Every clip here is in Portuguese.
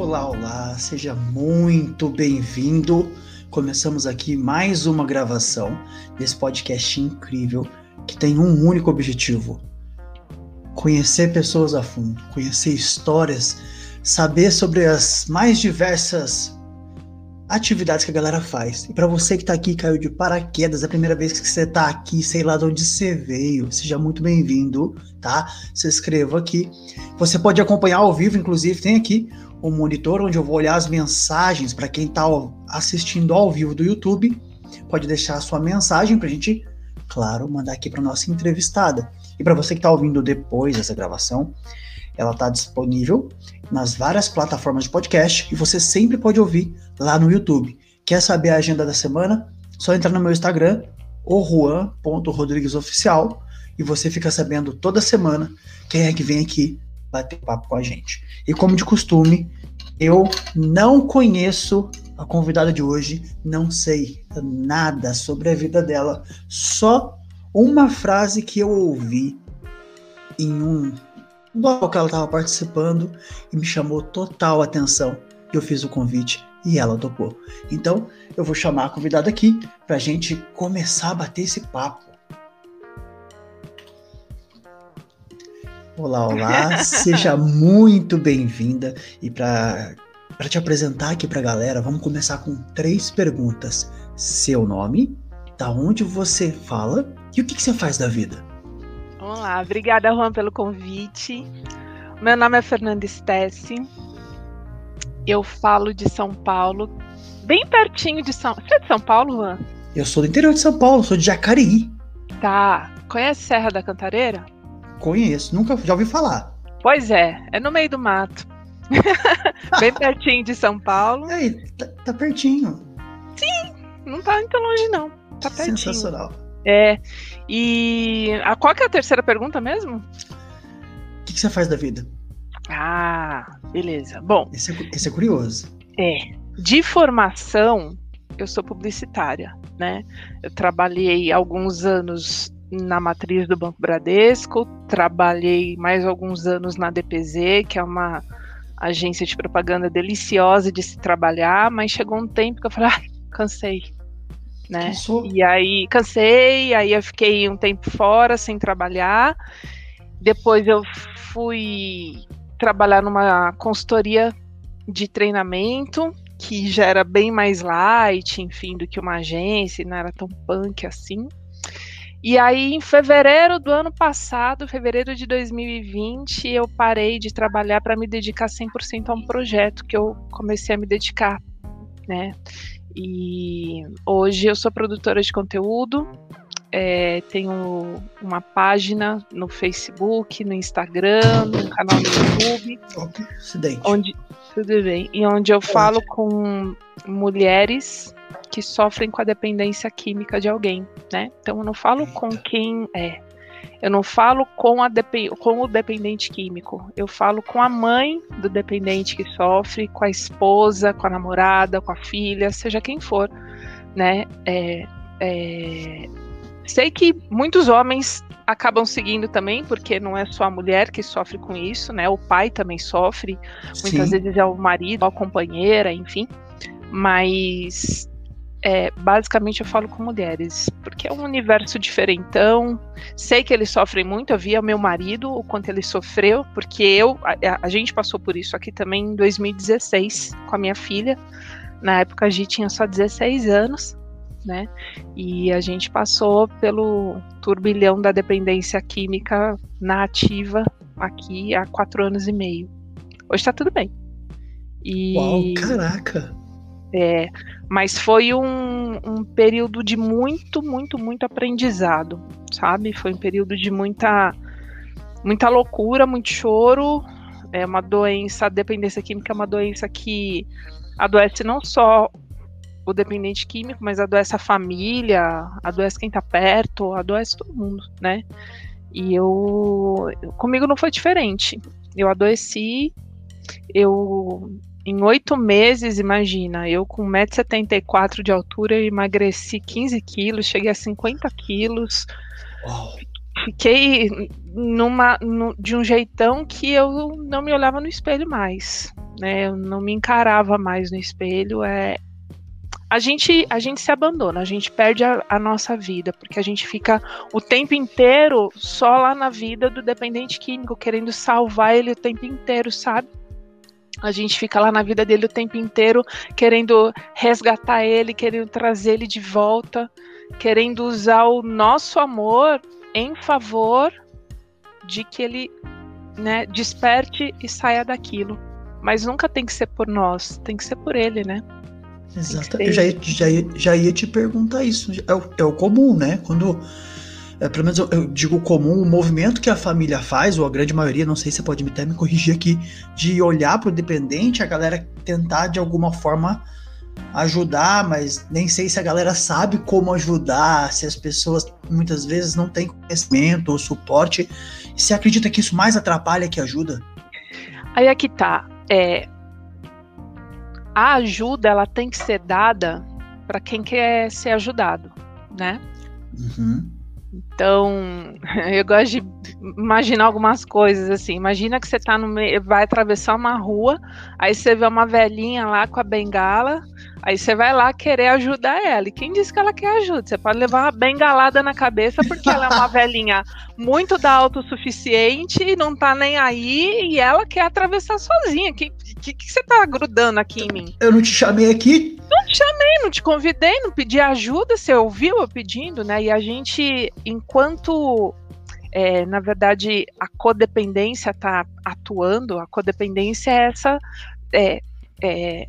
Olá, olá, seja muito bem-vindo. Começamos aqui mais uma gravação desse podcast incrível que tem um único objetivo: conhecer pessoas a fundo, conhecer histórias, saber sobre as mais diversas atividades que a galera faz. E para você que tá aqui, caiu de paraquedas, é a primeira vez que você tá aqui, sei lá de onde você veio, seja muito bem-vindo, tá? Se inscreva aqui. Você pode acompanhar ao vivo, inclusive tem aqui um monitor onde eu vou olhar as mensagens para quem tá assistindo ao vivo do YouTube. Pode deixar a sua mensagem pra gente, claro, mandar aqui para nossa entrevistada. E para você que tá ouvindo depois dessa gravação, ela está disponível nas várias plataformas de podcast e você sempre pode ouvir lá no YouTube. Quer saber a agenda da semana? Só entrar no meu Instagram, juan.rodriguesoficial, e você fica sabendo toda semana quem é que vem aqui bater papo com a gente. E como de costume, eu não conheço a convidada de hoje, não sei nada sobre a vida dela, só uma frase que eu ouvi em um bloco que ela estava participando e me chamou total atenção. Eu fiz o convite e ela topou. Então, eu vou chamar a convidada aqui para a gente começar a bater esse papo. Olá, olá, seja muito bem-vinda e para te apresentar aqui para a galera, vamos começar com três perguntas: seu nome, da onde você fala e o que, que você faz da vida? Vamos lá, obrigada, Juan, pelo convite. Meu nome é Fernanda Stessi. Eu falo de São Paulo, bem pertinho de São. Você é de São Paulo, Juan? Eu sou do interior de São Paulo, sou de Jacareí. Tá. Conhece Serra da Cantareira? Conheço, nunca já ouvi falar. Pois é, é no meio do mato. bem pertinho de São Paulo. Aí, tá, tá, pertinho. Sim, não tá muito longe, não. Tá pertinho. Sensacional. É. E a, qual que é a terceira pergunta mesmo? O que, que você faz da vida? Ah, beleza. Bom. Esse é, esse é curioso. É. De formação, eu sou publicitária, né? Eu trabalhei alguns anos na matriz do Banco Bradesco, trabalhei mais alguns anos na DPZ, que é uma agência de propaganda deliciosa de se trabalhar, mas chegou um tempo que eu falei, ah, cansei, né? E aí cansei, aí eu fiquei um tempo fora sem trabalhar. Depois eu fui trabalhar numa consultoria de treinamento que já era bem mais light, enfim, do que uma agência, não era tão punk assim. E aí, em fevereiro do ano passado, fevereiro de 2020, eu parei de trabalhar para me dedicar 100% a um projeto que eu comecei a me dedicar, né? E hoje eu sou produtora de conteúdo, é, tenho uma página no Facebook, no Instagram, no canal no YouTube. Okay, onde, tudo bem. E onde eu falo com mulheres que sofrem com a dependência química de alguém, né? Então eu não falo Eita. com quem é, eu não falo com, a com o dependente químico, eu falo com a mãe do dependente que sofre, com a esposa, com a namorada, com a filha, seja quem for, né? É, é... Sei que muitos homens acabam seguindo também, porque não é só a mulher que sofre com isso, né? O pai também sofre, Sim. muitas vezes é o marido, a companheira, enfim. Mas é, basicamente eu falo com mulheres, porque é um universo diferentão. Sei que eles sofrem muito, eu via meu marido, o quanto ele sofreu, porque eu, a, a, gente passou por isso aqui também em 2016 com a minha filha. Na época a gente tinha só 16 anos, né? E a gente passou pelo turbilhão da dependência química na ativa aqui há quatro anos e meio. Hoje tá tudo bem. E, Uau, caraca! É, mas foi um, um período de muito, muito, muito aprendizado, sabe? Foi um período de muita, muita loucura, muito choro. É uma doença, a dependência química é uma doença que adoece não só o dependente químico, mas adoece a família, adoece quem tá perto, adoece todo mundo, né? E eu. Comigo não foi diferente. Eu adoeci, eu em oito meses, imagina, eu com 1,74m de altura, eu emagreci 15 quilos, cheguei a 50 quilos. fiquei numa, no, de um jeitão que eu não me olhava no espelho mais, né? Eu não me encarava mais no espelho. É, a gente, a gente se abandona, a gente perde a, a, nossa vida, porque a gente fica o tempo inteiro só lá na vida do dependente químico, querendo salvar ele o tempo inteiro, sabe? A gente fica lá na vida dele o tempo inteiro, querendo resgatar ele, querendo trazer ele de volta, querendo usar o nosso amor em favor de que ele né, desperte e saia daquilo. Mas nunca tem que ser por nós, tem que ser por ele, né? Exato. Eu já ia, já, ia, já ia te perguntar isso. É o, é o comum, né? Quando. É, pelo menos eu, eu, digo comum, o movimento que a família faz, ou a grande maioria, não sei se você pode até me corrigir aqui, de olhar para o dependente, a galera tentar de alguma forma ajudar, mas nem sei se a galera sabe como ajudar, se as pessoas muitas vezes não têm conhecimento ou suporte. Você acredita que isso mais atrapalha que ajuda? Aí é que tá. É, a ajuda ela tem que ser dada para quem quer ser ajudado, né? Uhum. Então, eu gosto de imaginar algumas coisas assim. Imagina que você tá no meio, vai atravessar uma rua, aí você vê uma velhinha lá com a bengala, Aí você vai lá querer ajudar ela. E quem disse que ela quer ajuda? Você pode levar uma bengalada na cabeça porque ela é uma velhinha muito da autossuficiente e não tá nem aí e ela quer atravessar sozinha. Que, que, que você tá grudando aqui em mim? Eu não te chamei aqui? Não te chamei, não te convidei, não pedi ajuda. Você ouviu eu pedindo, né? E a gente, enquanto é, na verdade, a codependência está atuando, a codependência é essa é, é,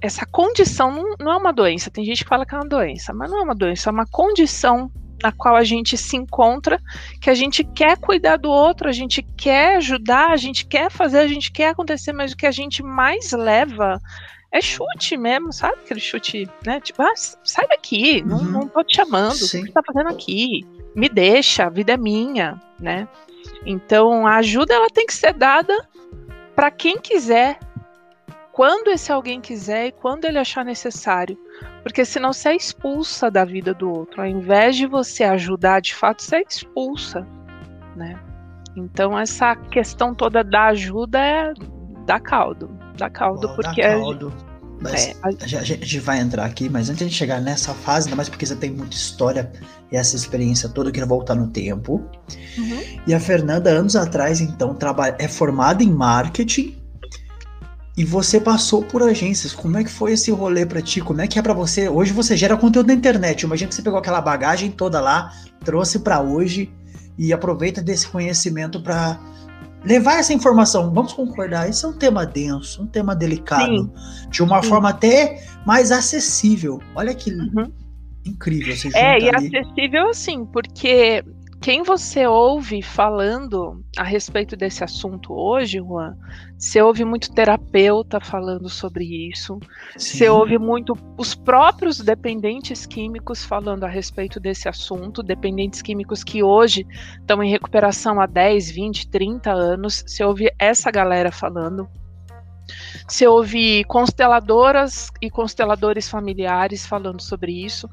essa condição não, não, é uma doença. Tem gente que fala que é uma doença, mas não é uma doença, é uma condição na qual a gente se encontra, que a gente quer cuidar do outro, a gente quer ajudar, a gente quer fazer, a gente quer acontecer, mas o que a gente mais leva é chute mesmo, sabe? Aquele chute, né? Tipo, ah, sai daqui, uhum. não, não tô te chamando, Sim. o que você tá fazendo aqui? Me deixa, a vida é minha, né? Então, a ajuda ela tem que ser dada para quem quiser, quando esse alguém quiser e quando ele achar necessário. Porque senão você é expulsa da vida do outro. Ao invés de você ajudar, de fato, você é expulsa, né? Então essa questão toda da ajuda é dá caldo. Dá caldo, porque. Dá caldo. Mas é, a... a... gente vai entrar aqui, mas antes de chegar nessa fase, ainda mais porque você tem muita história e essa experiência toda, eu queria voltar no tempo. Uhum. E a Fernanda, anos atrás, então, trabalha, é formada em marketing e você passou por agências. Como é que foi esse rolê para ti? Como é que é para você? Hoje você gera conteúdo na internet. Imagina que você pegou aquela bagagem toda lá, trouxe para hoje e aproveita desse conhecimento para levar essa informação. Vamos concordar, isso é um tema denso, um tema delicado, Sim. de uma Sim. forma até mais acessível. Olha que uhum. incrível você É, e ali. acessível assim, porque quem você ouve falando a respeito desse assunto hoje, Juan, você ouve muito terapeuta falando sobre isso, Sim. você ouve muito os próprios dependentes químicos falando a respeito desse assunto, dependentes químicos que hoje estão em recuperação há 10, 20, 30 anos, você ouve essa galera falando. Você ouve consteladoras e consteladores familiares falando sobre isso,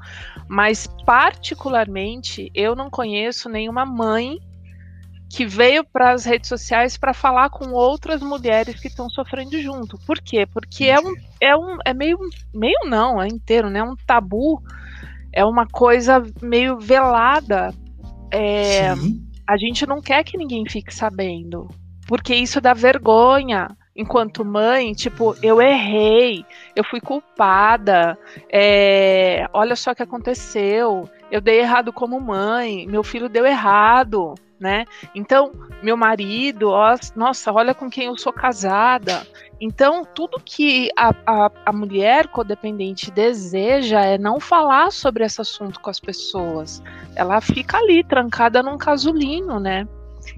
mas particularmente eu não conheço nenhuma mãe que veio para as redes sociais para falar com outras mulheres que estão sofrendo junto. Por quê? Porque é um é um é meio meio não, é inteiro, né? Um tabu, é uma coisa meio velada. É, a gente não quer que ninguém fique sabendo, porque isso dá vergonha enquanto mãe, tipo, eu errei, eu fui culpada, é, olha só o que aconteceu, eu dei errado como mãe, meu filho deu errado, né? Então, meu marido, ó, nossa, olha com quem eu sou casada. Então, tudo que a, a, a mulher codependente deseja é não falar sobre esse assunto com as pessoas. Ela fica ali, trancada num casulinho, né?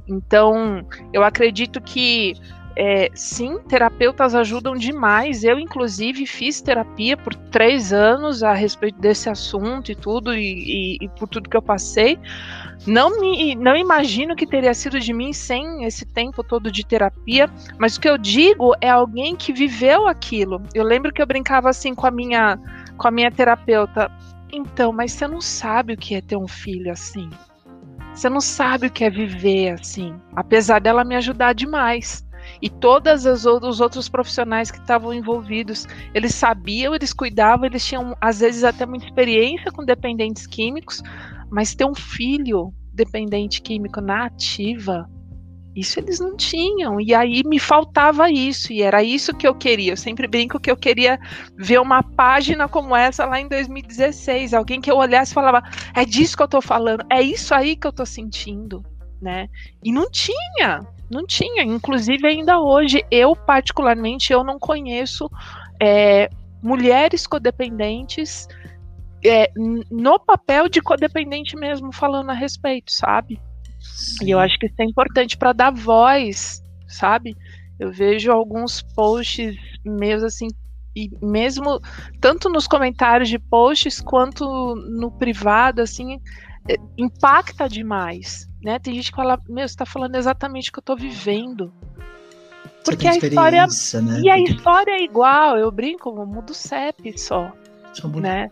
Então, eu acredito que é, sim, terapeutas ajudam demais. Eu, inclusive, fiz terapia por três anos a respeito desse assunto e tudo, e, e, e, por tudo que eu passei. Não me não imagino que teria sido de mim sem esse tempo todo de terapia, mas o que eu digo é alguém que viveu aquilo. Eu lembro que eu brincava assim com a minha, com a minha terapeuta. Então, mas você não sabe o que é ter um filho assim. Você não sabe o que é viver assim. Apesar dela me ajudar demais. E todas as os outros profissionais que estavam envolvidos, eles sabiam, eles cuidavam, eles tinham às vezes até muita experiência com dependentes químicos, mas ter um filho dependente químico na ativa, isso eles não tinham. E aí me faltava isso, e era isso que eu queria. Eu sempre brinco que eu queria ver uma página como essa lá em 2016, alguém que eu olhasse e falava: "É disso que eu tô falando, é isso aí que eu tô sentindo", né? E não tinha. Não tinha. Inclusive ainda hoje, eu particularmente eu não conheço é, mulheres codependentes é, no papel de codependente mesmo falando a respeito, sabe? Sim. E eu acho que isso é importante para dar voz, sabe? Eu vejo alguns posts meus assim, e mesmo tanto nos comentários de posts quanto no privado, assim, impacta demais, né? Tem gente que fala, meu, você tá falando exatamente o que eu tô vivendo. Porque a história né? e a história é igual, eu brinco, muda o CEP só, né?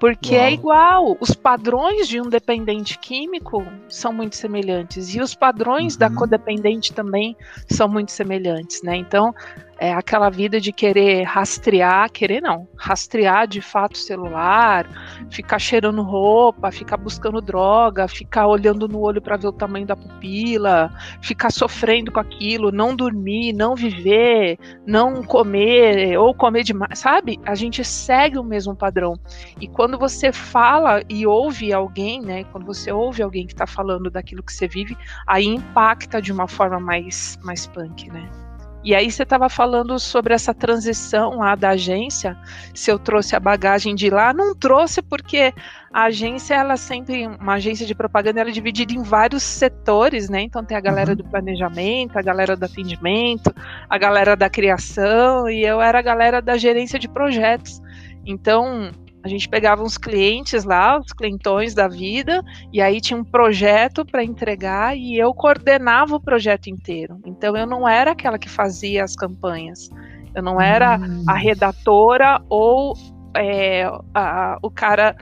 Porque é Uau. é igual, os padrões de um dependente químico são muito semelhantes e os padrões uhum. da codependente também são muito semelhantes, né? Então, é aquela vida de querer rastrear, querer não, rastrear de fato o celular, ficar cheirando roupa, ficar buscando droga, ficar olhando no olho para ver o tamanho da pupila, ficar sofrendo com aquilo, não dormir, não viver, não comer ou comer demais, sabe? A gente segue o mesmo padrão. E quando você fala e ouve alguém, né? Quando você ouve alguém que está falando daquilo que você vive, aí impacta de uma forma mais mais punk, né? E aí você estava falando sobre essa transição lá da agência, se eu trouxe a bagagem de lá, não trouxe porque a agência ela sempre uma agência de propaganda ela é dividida em vários setores, né? Então tem a galera uhum. do planejamento, a galera do atendimento, a galera da criação e eu era a galera da gerência de projetos. Então a gente pegava uns clientes lá, os clientões da vida, e aí tinha um projeto para entregar e eu coordenava o projeto inteiro. Então eu não era aquela que fazia as campanhas. Eu não era hum. a redatora ou é, a, o cara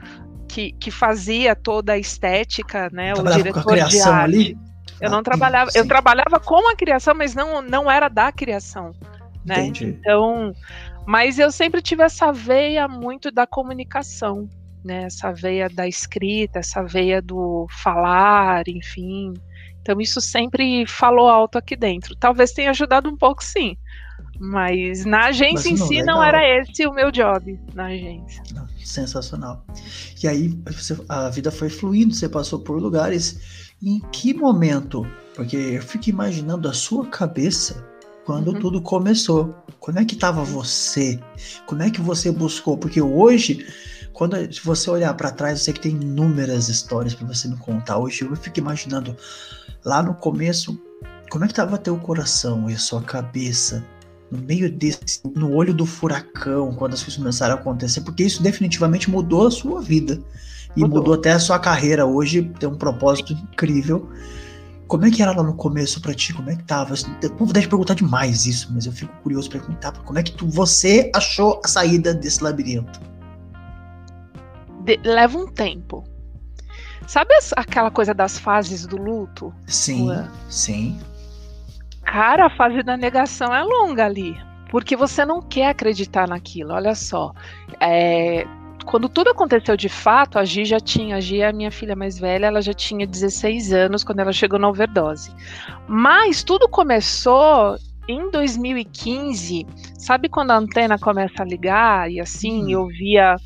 que, que fazia toda a estética, né? o diretor de arte. Ali? Eu não ah, trabalhava, sim. eu trabalhava com a criação, mas não, não era da criação. Né? Entendi. Então, mas eu sempre tive essa veia muito da comunicação, né? Essa veia da escrita, essa veia do falar, enfim. Então isso sempre falou alto aqui dentro. Talvez tenha ajudado um pouco, sim. Mas na agência Mas, em si legal. não era esse o meu job na agência. Não, sensacional. E aí você, a vida foi fluindo, você passou por lugares. Em que momento? Porque eu fico imaginando a sua cabeça quando uhum. tudo começou. Como é que estava você? Como é que você buscou? Porque hoje, quando se você olhar para trás, eu sei que tem inúmeras histórias para você me contar. Hoje eu fico imaginando lá no começo, como é que estava teu coração e a sua cabeça no meio desse, no olho do furacão, quando as coisas começaram a acontecer, porque isso definitivamente mudou a sua vida e mudou, mudou até a sua carreira. Hoje tem um propósito incrível como é que era lá no começo para ti? Como é que tava? O povo deve perguntar demais isso, mas eu fico curioso para perguntar. Como é que tu, você achou a saída desse labirinto? De, leva um tempo. Sabe as, aquela coisa das fases do luto? Sim, sim. Cara, a fase da negação é longa ali. Porque você não quer acreditar naquilo. Olha só. É, quando tudo aconteceu de fato, a Gi já tinha, a Gi é a minha filha mais velha, ela já tinha 16 anos quando ela chegou na overdose. Mas tudo começou em 2015, sabe quando a antena começa a ligar e assim, hum. eu via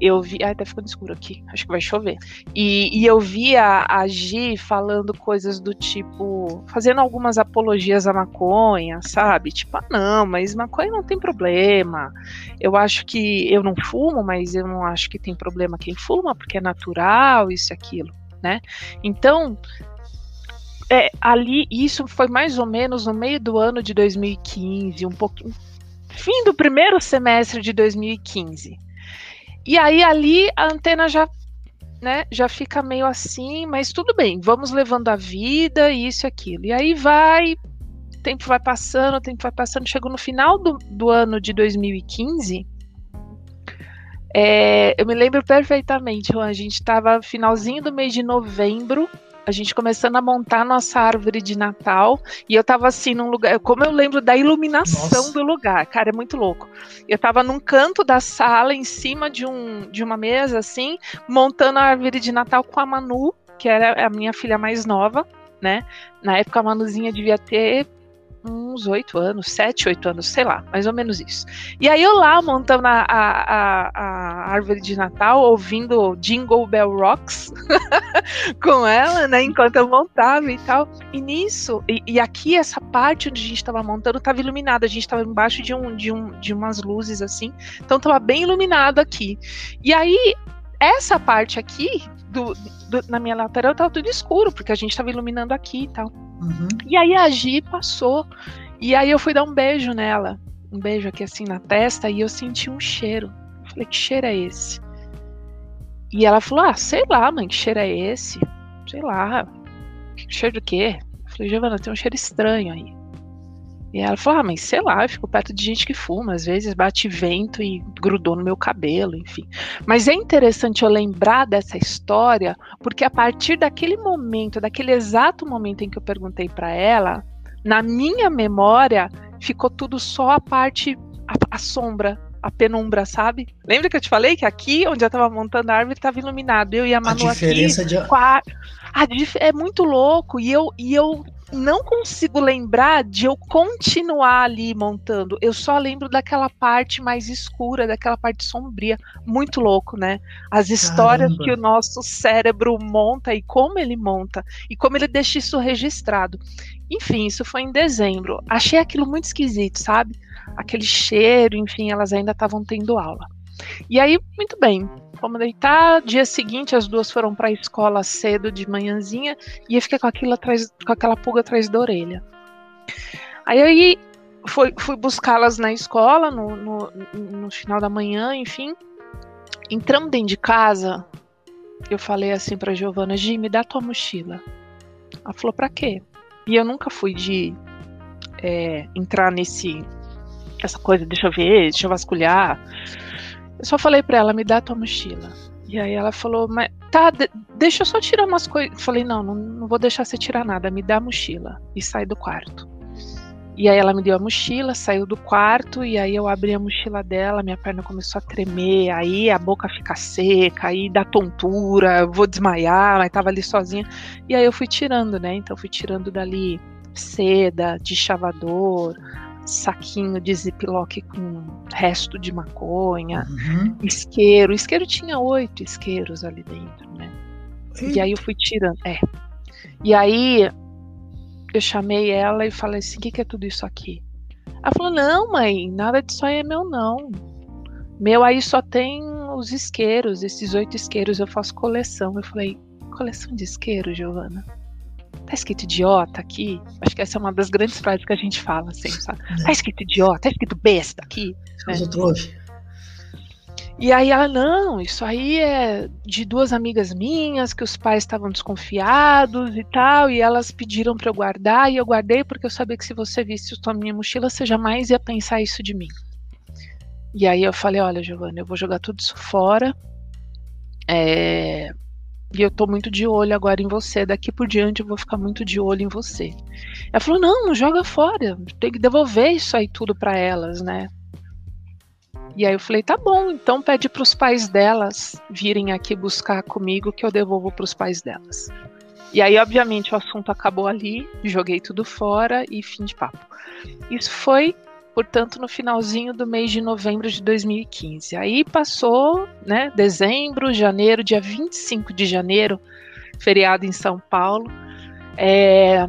eu vi. Ai, tá ficando escuro aqui. Acho que vai chover. E, e eu via a Gi falando coisas do tipo. fazendo algumas apologias à maconha, sabe? Tipo, ah, não, mas maconha não tem problema. Eu acho que. Eu não fumo, mas eu não acho que tem problema quem fuma, porque é natural, isso e aquilo, né? Então. É, ali, isso foi mais ou menos no meio do ano de 2015, um pouquinho. Fim do primeiro semestre de 2015. E aí ali a antena já, né, já fica meio assim, mas tudo bem, vamos levando a vida, isso e aquilo. E aí vai, o tempo vai passando, o tempo vai passando, chegou no final do, do ano de 2015. É, eu me lembro perfeitamente, a gente estava finalzinho do mês de novembro, a gente começando a montar nossa árvore de Natal, e eu tava assim num lugar, como eu lembro da iluminação nossa. do lugar, cara, é muito louco. Eu tava num canto da sala, em cima de, um, de uma mesa, assim, montando a árvore de Natal com a Manu, que era a minha filha mais nova, né? Na época a Manuzinha devia ter uns oito anos, sete, oito anos, sei lá, mais ou menos isso. E aí eu lá montando a, a, a árvore de Natal, ouvindo Jingle Bell Rocks com ela, né, enquanto eu montava e tal. E nisso, e, e aqui essa parte onde a gente estava montando estava iluminada, a gente estava embaixo de, um, de, um, de umas luzes assim, então estava bem iluminado aqui. E aí essa parte aqui do, do, na minha lateral estava tudo escuro, porque a gente estava iluminando aqui e tal. Uhum. E aí a Gi passou. E aí eu fui dar um beijo nela. Um beijo aqui assim na testa. E eu senti um cheiro. Eu falei, que cheiro é esse? E ela falou: Ah, sei lá, mãe, que cheiro é esse? Sei lá. Cheiro do quê? Eu falei, Giovana, tem um cheiro estranho aí. E ela falou: Ah, mas sei lá, eu fico perto de gente que fuma, às vezes bate vento e grudou no meu cabelo, enfim. Mas é interessante eu lembrar dessa história, porque a partir daquele momento, daquele exato momento em que eu perguntei para ela, na minha memória ficou tudo só a parte, a, a, sombra, a penumbra, sabe? Lembra que eu te falei que aqui, onde eu tava montando a árvore, estava iluminado. Eu e a Manu a diferença aqui. De... A... A, é muito louco. E eu, e eu não consigo lembrar de eu continuar ali montando. Eu só lembro daquela parte mais escura, daquela parte sombria. Muito louco, né? As histórias Caramba. que o nosso cérebro monta e como ele monta e como ele deixa isso registrado. Enfim, isso foi em dezembro. Achei aquilo muito esquisito, sabe? Aquele cheiro, enfim, elas ainda estavam tendo aula. E aí, muito bem, Fomos deitar. Dia seguinte, as duas foram para a escola cedo de manhãzinha e eu fiquei com aquilo atrás, com aquela pulga atrás da orelha. Aí, aí fui, fui buscá-las na escola no, no, no, final da manhã, enfim. Entramos dentro de casa. Eu falei assim para Giovana: Gi, me dá tua mochila. Ela falou: para quê? E eu nunca fui de é, entrar nesse. Essa coisa, deixa eu ver, deixa eu vasculhar. Eu só falei para ela, me dá tua mochila. E aí ela falou, mas tá, de, deixa eu só tirar umas coisas. Falei, não, não, não vou deixar você tirar nada, me dá a mochila. E sai do quarto. E aí ela me deu a mochila, saiu do quarto, e aí eu abri a mochila dela, minha perna começou a tremer, aí a boca fica seca, aí dá tontura, vou desmaiar, mas tava ali sozinha. E aí eu fui tirando, né? Então fui tirando dali seda, de chavador, saquinho de ziplock com resto de maconha, uhum. isqueiro. Isqueiro tinha oito isqueiros ali dentro, né? E aí eu fui tirando. É. E aí eu chamei ela e falei assim: o que, que é tudo isso aqui? Ela falou: não, mãe, nada disso aí é meu, não. Meu aí só tem os isqueiros, esses oito isqueiros, eu faço coleção. Eu falei: coleção de isqueiro, Giovana? Tá escrito idiota aqui? Acho que essa é uma das grandes frases que a gente fala, assim, sabe? É. Tá escrito idiota, tá escrito besta aqui. Né? E aí ela, não, isso aí é de duas amigas minhas, que os pais estavam desconfiados e tal, e elas pediram para eu guardar, e eu guardei porque eu sabia que se você visse a minha mochila, você jamais ia pensar isso de mim. E aí eu falei, olha, Giovana, eu vou jogar tudo isso fora. É, e eu tô muito de olho agora em você. Daqui por diante eu vou ficar muito de olho em você. Ela falou: não, não joga fora. Tem que devolver isso aí tudo para elas, né? E aí eu falei: tá bom, então pede para os pais delas virem aqui buscar comigo que eu devolvo para os pais delas. E aí, obviamente, o assunto acabou ali, joguei tudo fora e fim de papo. Isso foi portanto, no finalzinho do mês de novembro de 2015. Aí passou, né, dezembro, janeiro, dia 25 de janeiro, feriado em São Paulo. É,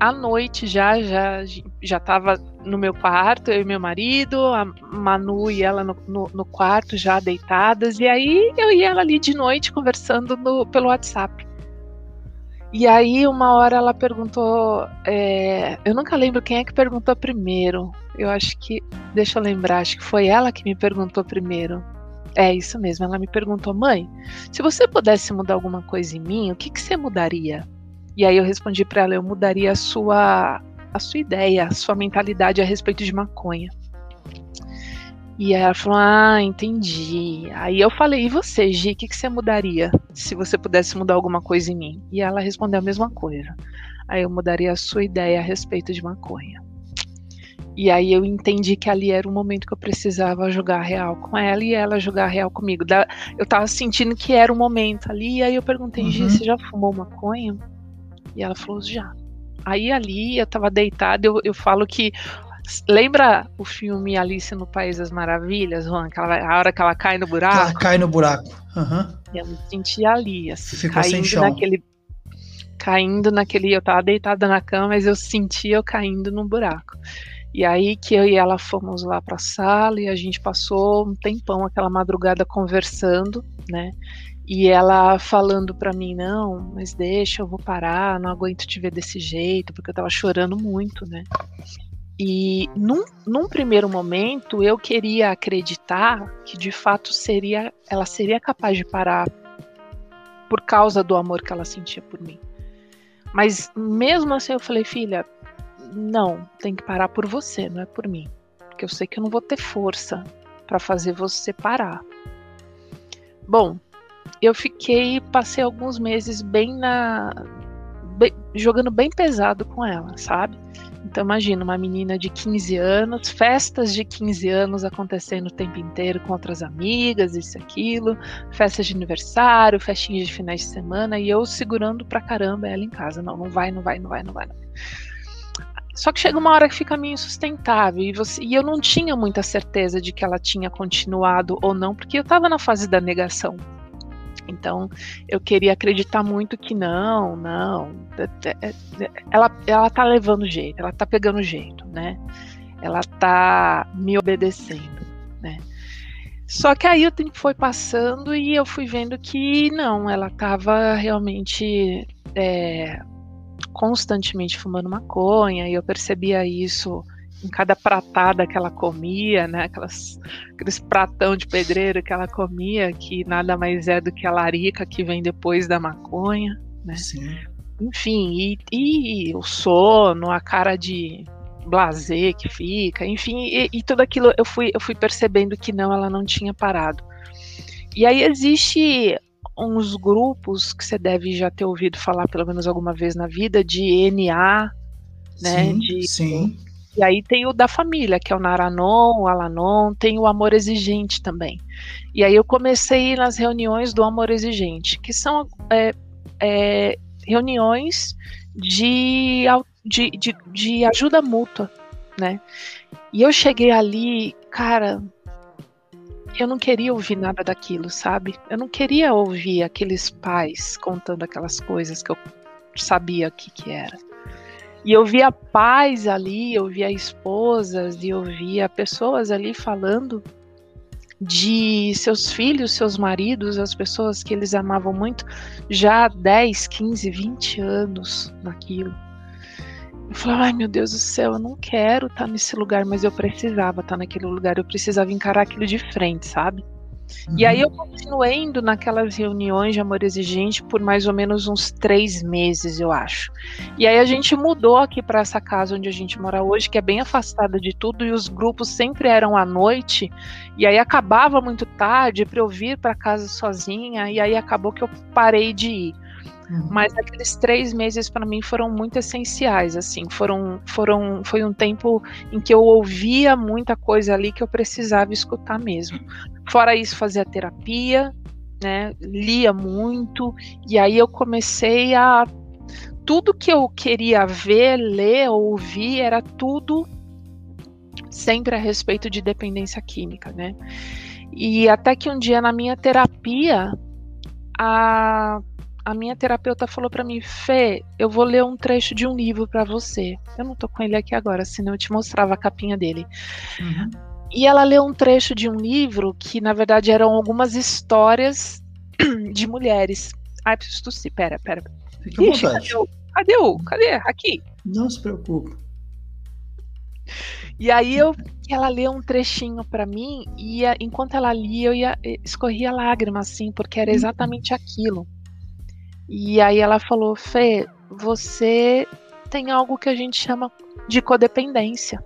à noite já já já estava no meu quarto, eu e meu marido, a Manu e ela no, no, no, quarto já deitadas, e aí eu e ela ali de noite conversando no, pelo WhatsApp. E aí, uma hora ela perguntou. É, eu nunca lembro quem é que perguntou primeiro. Eu acho que. Deixa eu lembrar, acho que foi ela que me perguntou primeiro. É isso mesmo, ela me perguntou, mãe, se você pudesse mudar alguma coisa em mim, o que, que você mudaria? E aí eu respondi para ela, eu mudaria a sua, a sua ideia, a sua mentalidade a respeito de maconha. E ela falou: Ah, entendi. Aí eu falei: E você, Gi, o que, que você mudaria se você pudesse mudar alguma coisa em mim? E ela respondeu a mesma coisa. Aí eu mudaria a sua ideia a respeito de maconha. E aí eu entendi que ali era o momento que eu precisava jogar real com ela e ela jogar real comigo. Eu tava sentindo que era o momento ali, e aí eu perguntei, uhum. Gi, você já fumou maconha? E ela falou, já. Aí ali eu tava deitada, eu, eu falo que. Lembra o filme Alice no País das Maravilhas, Juan? A hora que ela cai no buraco? Ela cai no buraco. Uhum. Eu me senti ali, assim, caindo naquele. Caindo naquele. Eu tava deitada na cama, mas eu sentia eu caindo no buraco. E aí que eu e ela fomos lá para a sala e a gente passou um tempão aquela madrugada conversando, né? E ela falando para mim, não, mas deixa, eu vou parar, não aguento te ver desse jeito, porque eu tava chorando muito, né? E num, num primeiro momento eu queria acreditar que de fato seria, ela seria capaz de parar por causa do amor que ela sentia por mim. Mas mesmo assim eu falei, filha, não, tem que parar por você, não é por mim. Porque eu sei que eu não vou ter força para fazer você parar. Bom, eu fiquei, passei alguns meses bem na. Bem, jogando bem pesado com ela, sabe? Então imagina uma menina de 15 anos, festas de 15 anos acontecendo o tempo inteiro com outras amigas, isso aquilo, festas de aniversário, festinhas de finais de semana, e eu segurando pra caramba ela em casa. Não, não vai, não vai, não vai, não vai. Não. Só que chega uma hora que fica meio insustentável e, você, e eu não tinha muita certeza de que ela tinha continuado ou não, porque eu estava na fase da negação. Então eu queria acreditar muito que não, não, é, é, é, ela, ela tá levando jeito, ela tá pegando jeito, né? Ela tá me obedecendo, né? Só que aí o tempo foi passando e eu fui vendo que não, ela estava realmente é, constantemente fumando maconha e eu percebia isso em cada pratada que ela comia, né? Aquelas, aqueles pratão de pedreiro que ela comia, que nada mais é do que a larica que vem depois da maconha, né? Sim. Enfim, e, e o sono, a cara de blazer que fica, enfim, e, e, tudo aquilo eu fui, eu fui percebendo que não, ela não tinha parado. E aí existe uns grupos que você deve já ter ouvido falar pelo menos alguma vez na vida de NA, né? Sim, de, sim. E aí tem o da família, que é o Naranon, o Alanon, tem o Amor Exigente também. E aí eu comecei nas reuniões do Amor Exigente, que são é, é, reuniões de, de, de, de ajuda mútua, né? E eu cheguei ali, cara, eu não queria ouvir nada daquilo, sabe? Eu não queria ouvir aqueles pais contando aquelas coisas que eu sabia que, que era. E eu via pais ali, eu via esposas, e eu via pessoas ali falando de seus filhos, seus maridos, as pessoas que eles amavam muito, já há 10, 15, 20 anos naquilo. Eu falava, ai meu Deus do céu, eu não quero estar nesse lugar, mas eu precisava estar naquele lugar, eu precisava encarar aquilo de frente, sabe? Uhum. E aí eu continuei indo naquelas reuniões de amor exigente por mais ou menos uns três meses, eu acho. E aí a gente mudou aqui para essa casa onde a gente mora hoje, que é bem afastada de tudo, e os grupos sempre eram à noite, e aí acabava muito tarde para eu vir para casa sozinha, e aí acabou que eu parei de ir. Uhum. Mas aqueles três meses para mim foram muito essenciais, assim, foram, foram, foi um tempo em que eu ouvia muita coisa ali que eu precisava escutar mesmo. Fora isso, fazia terapia, né, lia muito, e aí eu comecei a tudo que eu queria ver, ler, ouvir era tudo sempre a respeito de dependência química, né? E até que um dia na minha terapia, a a minha terapeuta falou para mim, Fê, eu vou ler um trecho de um livro para você. Eu não tô com ele aqui agora, senão eu te mostrava a capinha dele. Uhum. E ela leu um trecho de um livro que, na verdade, eram algumas histórias de mulheres. Ai, preciso tossir, pera, pera. Fica Ixi, cadê o, cadê o? Cadê? Aqui. Não se preocupe. E aí eu, ela leu um trechinho para mim e enquanto ela lia eu ia escorria lágrima assim, porque era uhum. exatamente aquilo. E aí ela falou: Fê, você tem algo que a gente chama de codependência.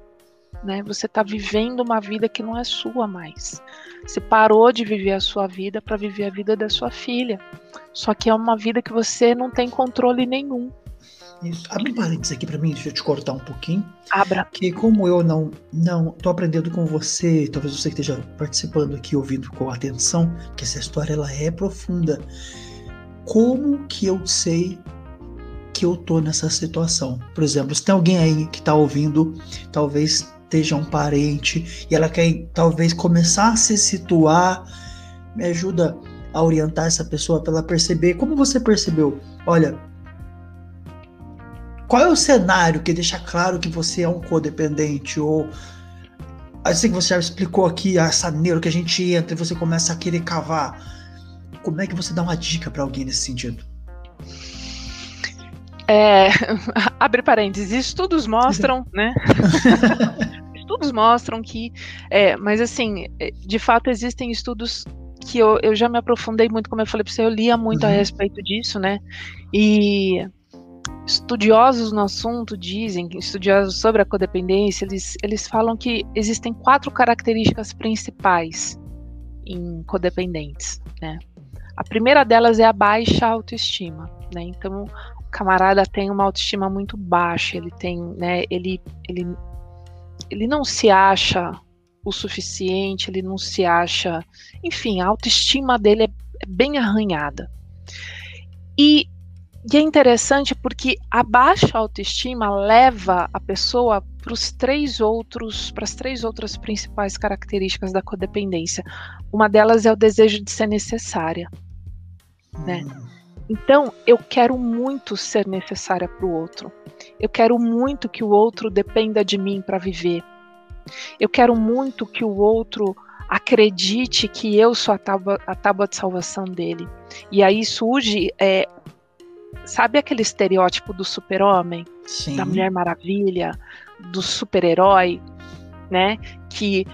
né? Você está vivendo uma vida que não é sua mais. Você parou de viver a sua vida para viver a vida da sua filha. Só que é uma vida que você não tem controle nenhum. Isso. Abre um parênteses aqui para mim, deixa eu te cortar um pouquinho. Abra. Que como eu não não tô aprendendo com você, talvez você que esteja participando aqui ouvindo com atenção, que essa história ela é profunda. Como que eu sei que eu tô nessa situação? Por exemplo, se tem alguém aí que tá ouvindo, talvez esteja um parente e ela quer talvez começar a se situar, me ajuda a orientar essa pessoa para ela perceber como você percebeu. Olha, qual é o cenário que deixa claro que você é um codependente? Ou assim que você já explicou aqui, essa neuro que a gente entra e você começa a querer cavar. Como é que você dá uma dica para alguém nesse sentido? É, abre parênteses, estudos mostram, né? estudos mostram que, é, mas assim, é, de fato existem estudos que eu, eu já me aprofundei muito, como eu falei para você, eu lia muito uhum. a respeito disso, né? E estudiosos no assunto dizem, estudiosos sobre a codependência, eles, eles falam que existem quatro características principais em codependentes, né? A primeira delas é a baixa autoestima, né? Então, o camarada tem uma autoestima muito baixa, ele tem, né, ele, ele, ele não se acha o suficiente, ele não se acha, enfim, a autoestima dele é, é bem arranhada. E e é interessante porque a baixa autoestima leva a pessoa para os três outros, para as três outras principais características da codependência. Uma delas é o desejo de ser necessária, né? Hum. Então, eu quero muito ser necessária para o outro. Eu quero muito que o outro dependa de mim para viver. Eu quero muito que o outro acredite que eu sou a tábua, a tábua de salvação dele. E aí surge é, Sabe aquele estereótipo do super-homem? Da Mulher Maravilha, do super-herói, né? Que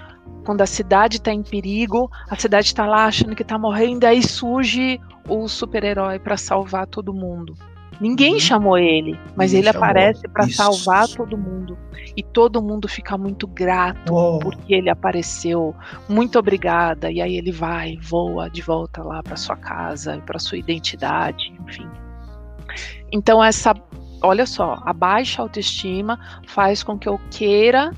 quando a cidade está em perigo, a cidade está lá achando que está morrendo, aí surge o super-herói para salvar todo mundo. Ninguém uhum. chamou ele, mas ele chamou. aparece para salvar todo mundo. E todo mundo fica muito grato oh. porque ele apareceu. Muito obrigada. E aí ele vai, voa de volta lá para sua casa, para sua identidade, enfim. Então, essa, olha só, a baixa autoestima faz com que eu queira,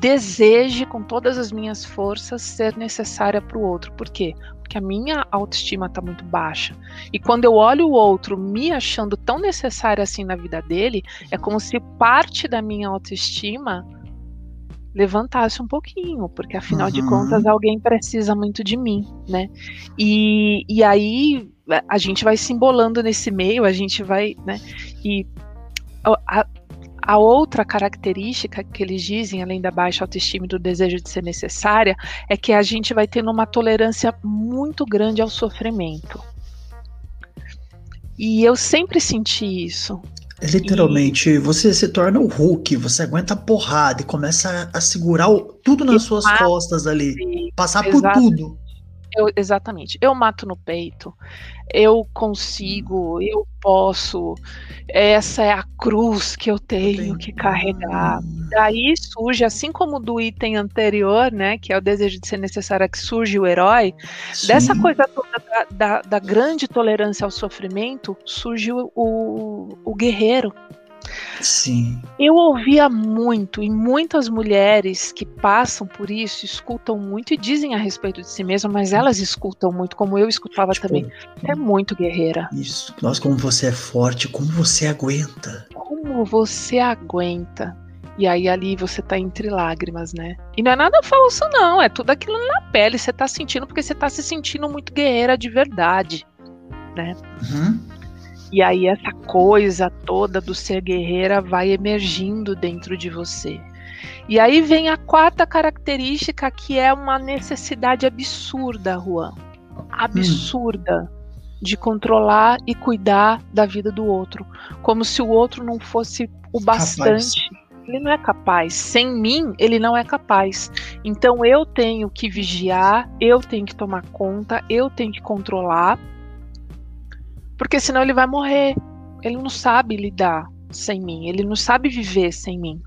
deseje com todas as minhas forças ser necessária para o outro. Por quê? Porque a minha autoestima está muito baixa. E quando eu olho o outro me achando tão necessária assim na vida dele, é como se parte da minha autoestima levantasse um pouquinho, porque afinal uhum. de contas alguém precisa muito de mim, né? E, e aí a gente vai se embolando nesse meio, a gente vai, né? E a, a outra característica que eles dizem, além da baixa autoestima e do desejo de ser necessária, é que a gente vai tendo uma tolerância muito grande ao sofrimento. E eu sempre senti isso. É literalmente, e... você se torna o Hulk, você aguenta a porrada e começa a, segurar o, tudo nas suas costas ali, passar por tudo. Eu, exatamente. Eu mato no peito. Eu consigo, eu posso. Essa é a cruz que eu tenho que carregar. Daí surge, assim como do item anterior, né, que é o desejo de ser necessário, que surge o herói, Sim. dessa coisa toda da, da, da, grande tolerância ao sofrimento, surge o, o guerreiro. Sim. Eu ouvia muito, e muitas mulheres que passam por isso escutam muito e dizem a respeito de si mesmas, mas elas escutam muito, como eu escutava tipo, também. é muito guerreira. Isso. Nossa, como você é forte, como você aguenta. Como você aguenta. E aí ali você tá entre lágrimas, né? E não é nada falso, não. É tudo aquilo na pele. Você tá sentindo porque você tá se sentindo muito guerreira de verdade, né? Uhum. E aí essa coisa toda do ser guerreira vai emergindo dentro de você. E aí vem a quarta característica que é uma necessidade absurda, Juan. Absurda. Hum. De controlar e cuidar da vida do outro. Como se o outro não fosse o bastante. Capaz. Ele não é capaz. Sem mim, ele não é capaz. Então eu tenho que vigiar, eu tenho que tomar conta, eu tenho que controlar porque senão ele vai morrer. Ele não sabe lidar sem mim, ele não sabe viver sem mim.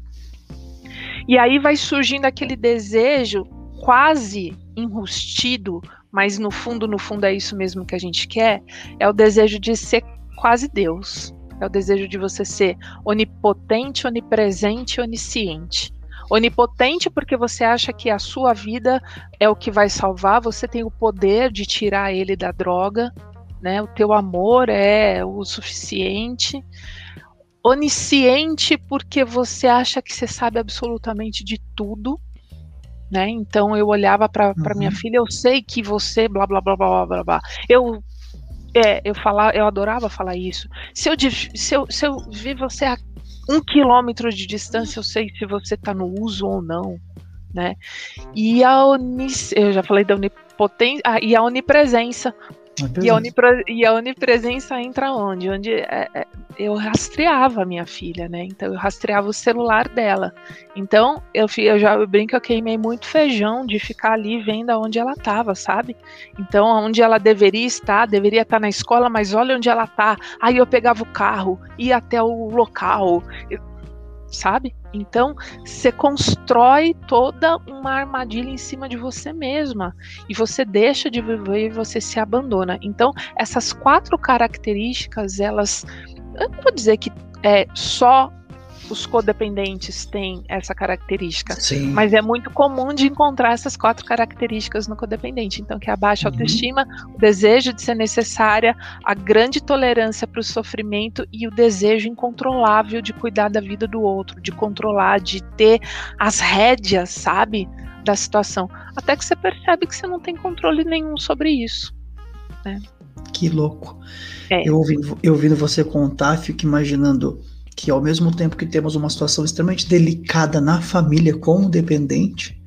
E aí vai surgindo aquele desejo quase enrustido, mas no fundo, no fundo é isso mesmo que a gente quer, é o desejo de ser quase Deus. É o desejo de você ser onipotente, onipresente, onisciente. Onipotente porque você acha que a sua vida é o que vai salvar, você tem o poder de tirar ele da droga, né? O teu amor é o suficiente. Onisciente porque você acha que você sabe absolutamente de tudo, né? Então eu olhava para uhum. minha filha, eu sei que você blá blá blá blá blá blá. Eu é, eu falar, eu adorava falar isso. Se eu, se eu, se eu vi você a um quilômetro de distância, eu sei se você está no uso ou não, né? E a onis, eu já falei da onipotência, ah, e a onipresença. E a, onipre, e a, onipresença entra onde? Onde é, é, eu rastreava a minha filha, né? Então eu rastreava o celular dela. Então eu, eu já eu brinco, eu queimei muito feijão de ficar ali vendo aonde ela estava, sabe? Então onde ela deveria estar, deveria estar na escola, mas olha onde ela está. Aí eu pegava o carro, ia até o local. Eu, sabe? Então, você constrói toda uma armadilha em cima de você mesma e você deixa de viver e você se abandona. Então, essas quatro características, elas, eu não vou dizer que é só os codependentes têm essa característica. Sim. Mas é muito comum de encontrar essas quatro características no codependente. Então, que é a baixa uhum. autoestima, o desejo de ser necessária, a grande tolerância para o sofrimento e o desejo incontrolável de cuidar da vida do outro, de controlar, de ter as rédeas, sabe? Da situação. Até que você percebe que você não tem controle nenhum sobre isso. Né? Que louco. É. Eu, ouvindo, eu ouvindo você contar, fico imaginando que ao mesmo tempo que temos uma situação extremamente delicada na família com o dependente,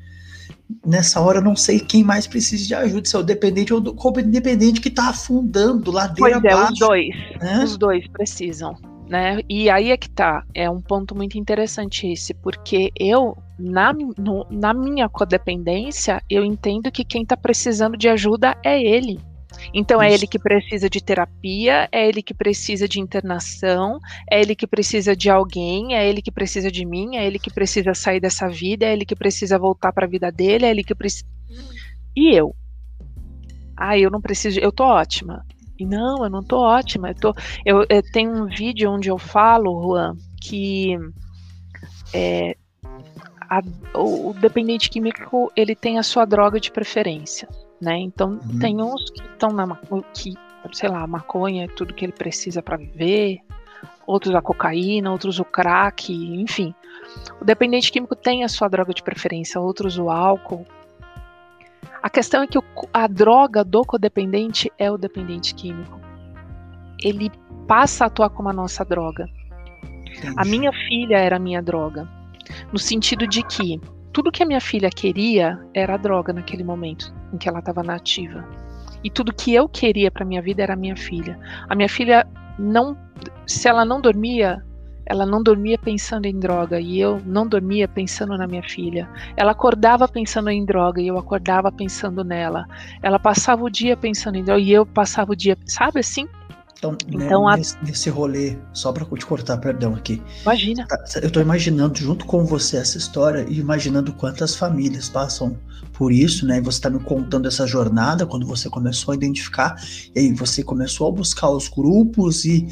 nessa hora eu não sei quem mais precisa de ajuda, se é o dependente ou o independente que está afundando ladeira pois abaixo. É, os dois, né? os dois precisam. Né? E aí é que tá, é um ponto muito interessante esse, porque eu, na, no, na minha codependência, eu entendo que quem está precisando de ajuda é ele. Então Isso. é ele que precisa de terapia, é ele que precisa de internação, é ele que precisa de alguém, é ele que precisa de mim, é ele que precisa sair dessa vida, é ele que precisa voltar para a vida dele, é ele que precisa. E eu? Ah, eu não preciso, eu tô ótima. E não, eu não tô ótima. Eu, tô, eu, eu tenho um vídeo onde eu falo, Juan, que é, a, o, o dependente químico ele tem a sua droga de preferência né? Então uhum. tem uns que estão na que, sei lá, a maconha é tudo que ele precisa para viver, outros a cocaína, outros o crack, enfim. O dependente químico tem a sua droga de preferência, outros o álcool. A questão é que o, a droga do codependente é o dependente químico. Ele passa a atuar como a nossa droga. Entendi. A minha filha era a minha droga. No sentido de que tudo que a minha filha queria era droga naquele momento em que ela estava nativa. E tudo que eu queria para minha vida era a minha filha. A minha filha não, se ela não dormia, ela não dormia pensando em droga e eu não dormia pensando na minha filha. Ela acordava pensando em droga e eu acordava pensando nela. Ela passava o dia pensando em droga e eu passava o dia, sabe assim? Então, né, então né, nesse, nesse, rolê, só para te cortar, perdão aqui. Imagina. Tá, eu tô imaginando junto com você essa história e imaginando quantas famílias passam por isso, né? E você tá me contando essa jornada quando você começou a identificar, e aí você começou a buscar os grupos e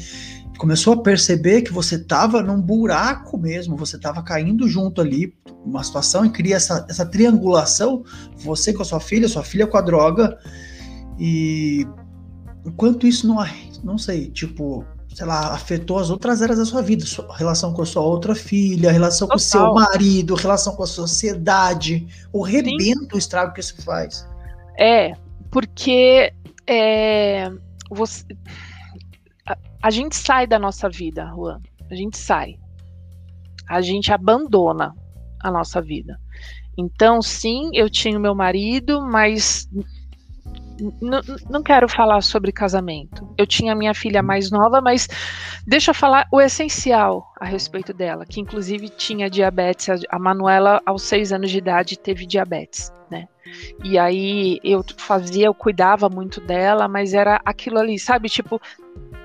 começou a perceber que você tava num buraco mesmo, você tava caindo junto ali, uma situação e cria essa, essa triangulação, você com a sua filha, sua filha com a droga, e enquanto isso não não sei, tipo, sei lá, afetou as outras áreas da sua vida, sua relação com a sua outra filha, relação Total. com o seu marido, relação com a sociedade, o rebento, o estrago que isso faz. É, porque é, você, a, a, gente sai da nossa vida, Juan, a gente sai, a gente abandona a nossa vida. Então, sim, eu tinha o meu marido, mas não quero falar sobre casamento. Eu tinha minha filha mais nova, mas deixa eu falar o essencial a respeito dela, que inclusive tinha diabetes. A Manuela, aos seis anos de idade, teve diabetes, né? E aí eu fazia, eu cuidava muito dela, mas era aquilo ali, sabe? Tipo,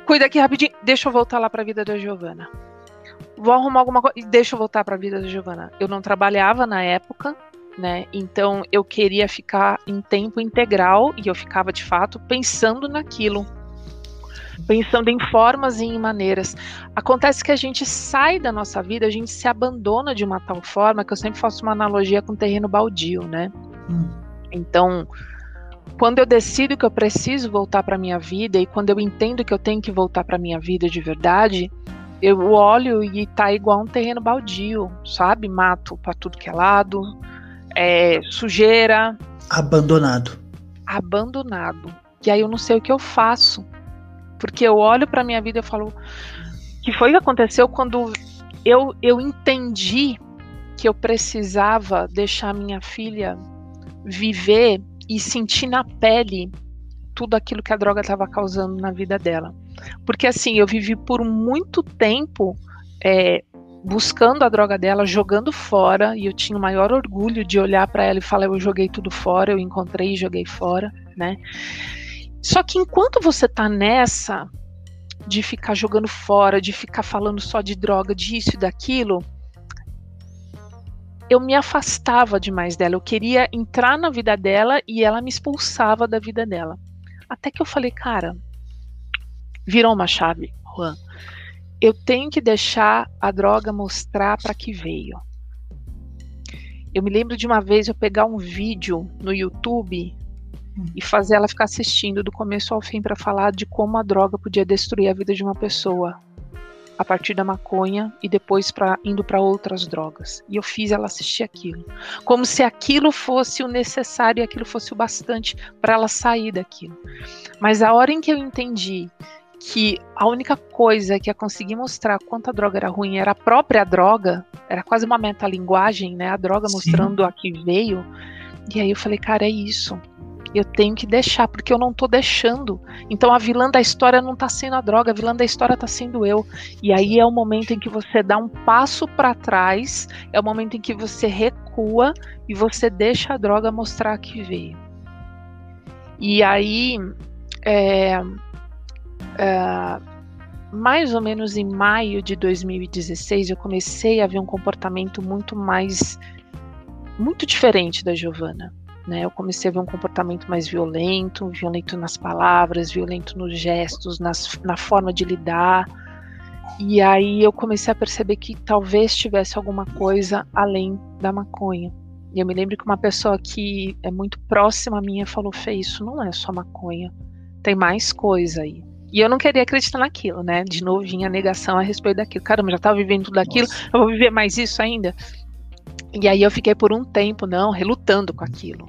cuida aqui rapidinho, deixa eu voltar lá para a vida da Giovana. vou arrumar alguma coisa. E deixa eu voltar para a vida da Giovana. Eu não trabalhava na época, né? Então eu queria ficar em tempo integral e eu ficava de fato pensando naquilo. Pensando em formas e em maneiras. Acontece que a gente sai da nossa vida, a gente se abandona de uma tal forma que eu sempre faço uma analogia com terreno baldio, né? Hum. Então, quando eu decido que eu preciso voltar para minha vida e quando eu entendo que eu tenho que voltar para minha vida de verdade, eu olho e tá igual um terreno baldio, sabe? Mato para tudo que é lado, é, sujeira. Abandonado. Abandonado. E aí eu não sei o que eu faço. Porque eu olho para minha vida e falo. que foi que aconteceu quando eu, eu entendi que eu precisava deixar minha filha viver e sentir na pele tudo aquilo que a droga estava causando na vida dela. Porque assim, eu vivi por muito tempo é, buscando a droga dela, jogando fora, e eu tinha o maior orgulho de olhar para ela e falar: eu joguei tudo fora, eu encontrei e joguei fora, né? Só que enquanto você tá nessa de ficar jogando fora, de ficar falando só de droga, disso e daquilo, eu me afastava demais dela. Eu queria entrar na vida dela e ela me expulsava da vida dela. Até que eu falei, cara, virou uma chave, Juan eu tenho que deixar a droga mostrar para que veio. Eu me lembro de uma vez eu pegar um vídeo no YouTube hum. e fazer ela ficar assistindo do começo ao fim para falar de como a droga podia destruir a vida de uma pessoa a partir da maconha e depois para indo para outras drogas. E eu fiz ela assistir aquilo, como se aquilo fosse o necessário e aquilo fosse o bastante para ela sair daquilo. Mas a hora em que eu entendi que a única coisa que ia conseguir mostrar quanto a droga era ruim era a própria droga, era quase uma metalinguagem, né? A droga Sim. mostrando a que veio. E aí eu falei, cara, é isso. Eu tenho que deixar, porque eu não tô deixando. Então a vilã da história não tá sendo a droga, a vilã da história tá sendo eu. E aí é o momento em que você dá um passo para trás, é o momento em que você recua e você deixa a droga mostrar a que veio. E aí, é, uh, mais ou menos em maio de 2016, eu comecei a ver um comportamento muito mais. muito diferente da Giovana. Né? Eu comecei a ver um comportamento mais violento, violento nas palavras, violento nos gestos, nas, na forma de lidar. E aí eu comecei a perceber que talvez tivesse alguma coisa além da maconha. E eu me lembro que uma pessoa que é muito próxima a mim falou: Fê, isso não é só maconha, tem mais coisa aí. E eu não queria acreditar naquilo, né? De novo vinha a negação a respeito daquilo. Caramba, já estava vivendo tudo aquilo, Nossa. eu vou viver mais isso ainda? E aí eu fiquei por um tempo, não, relutando com aquilo.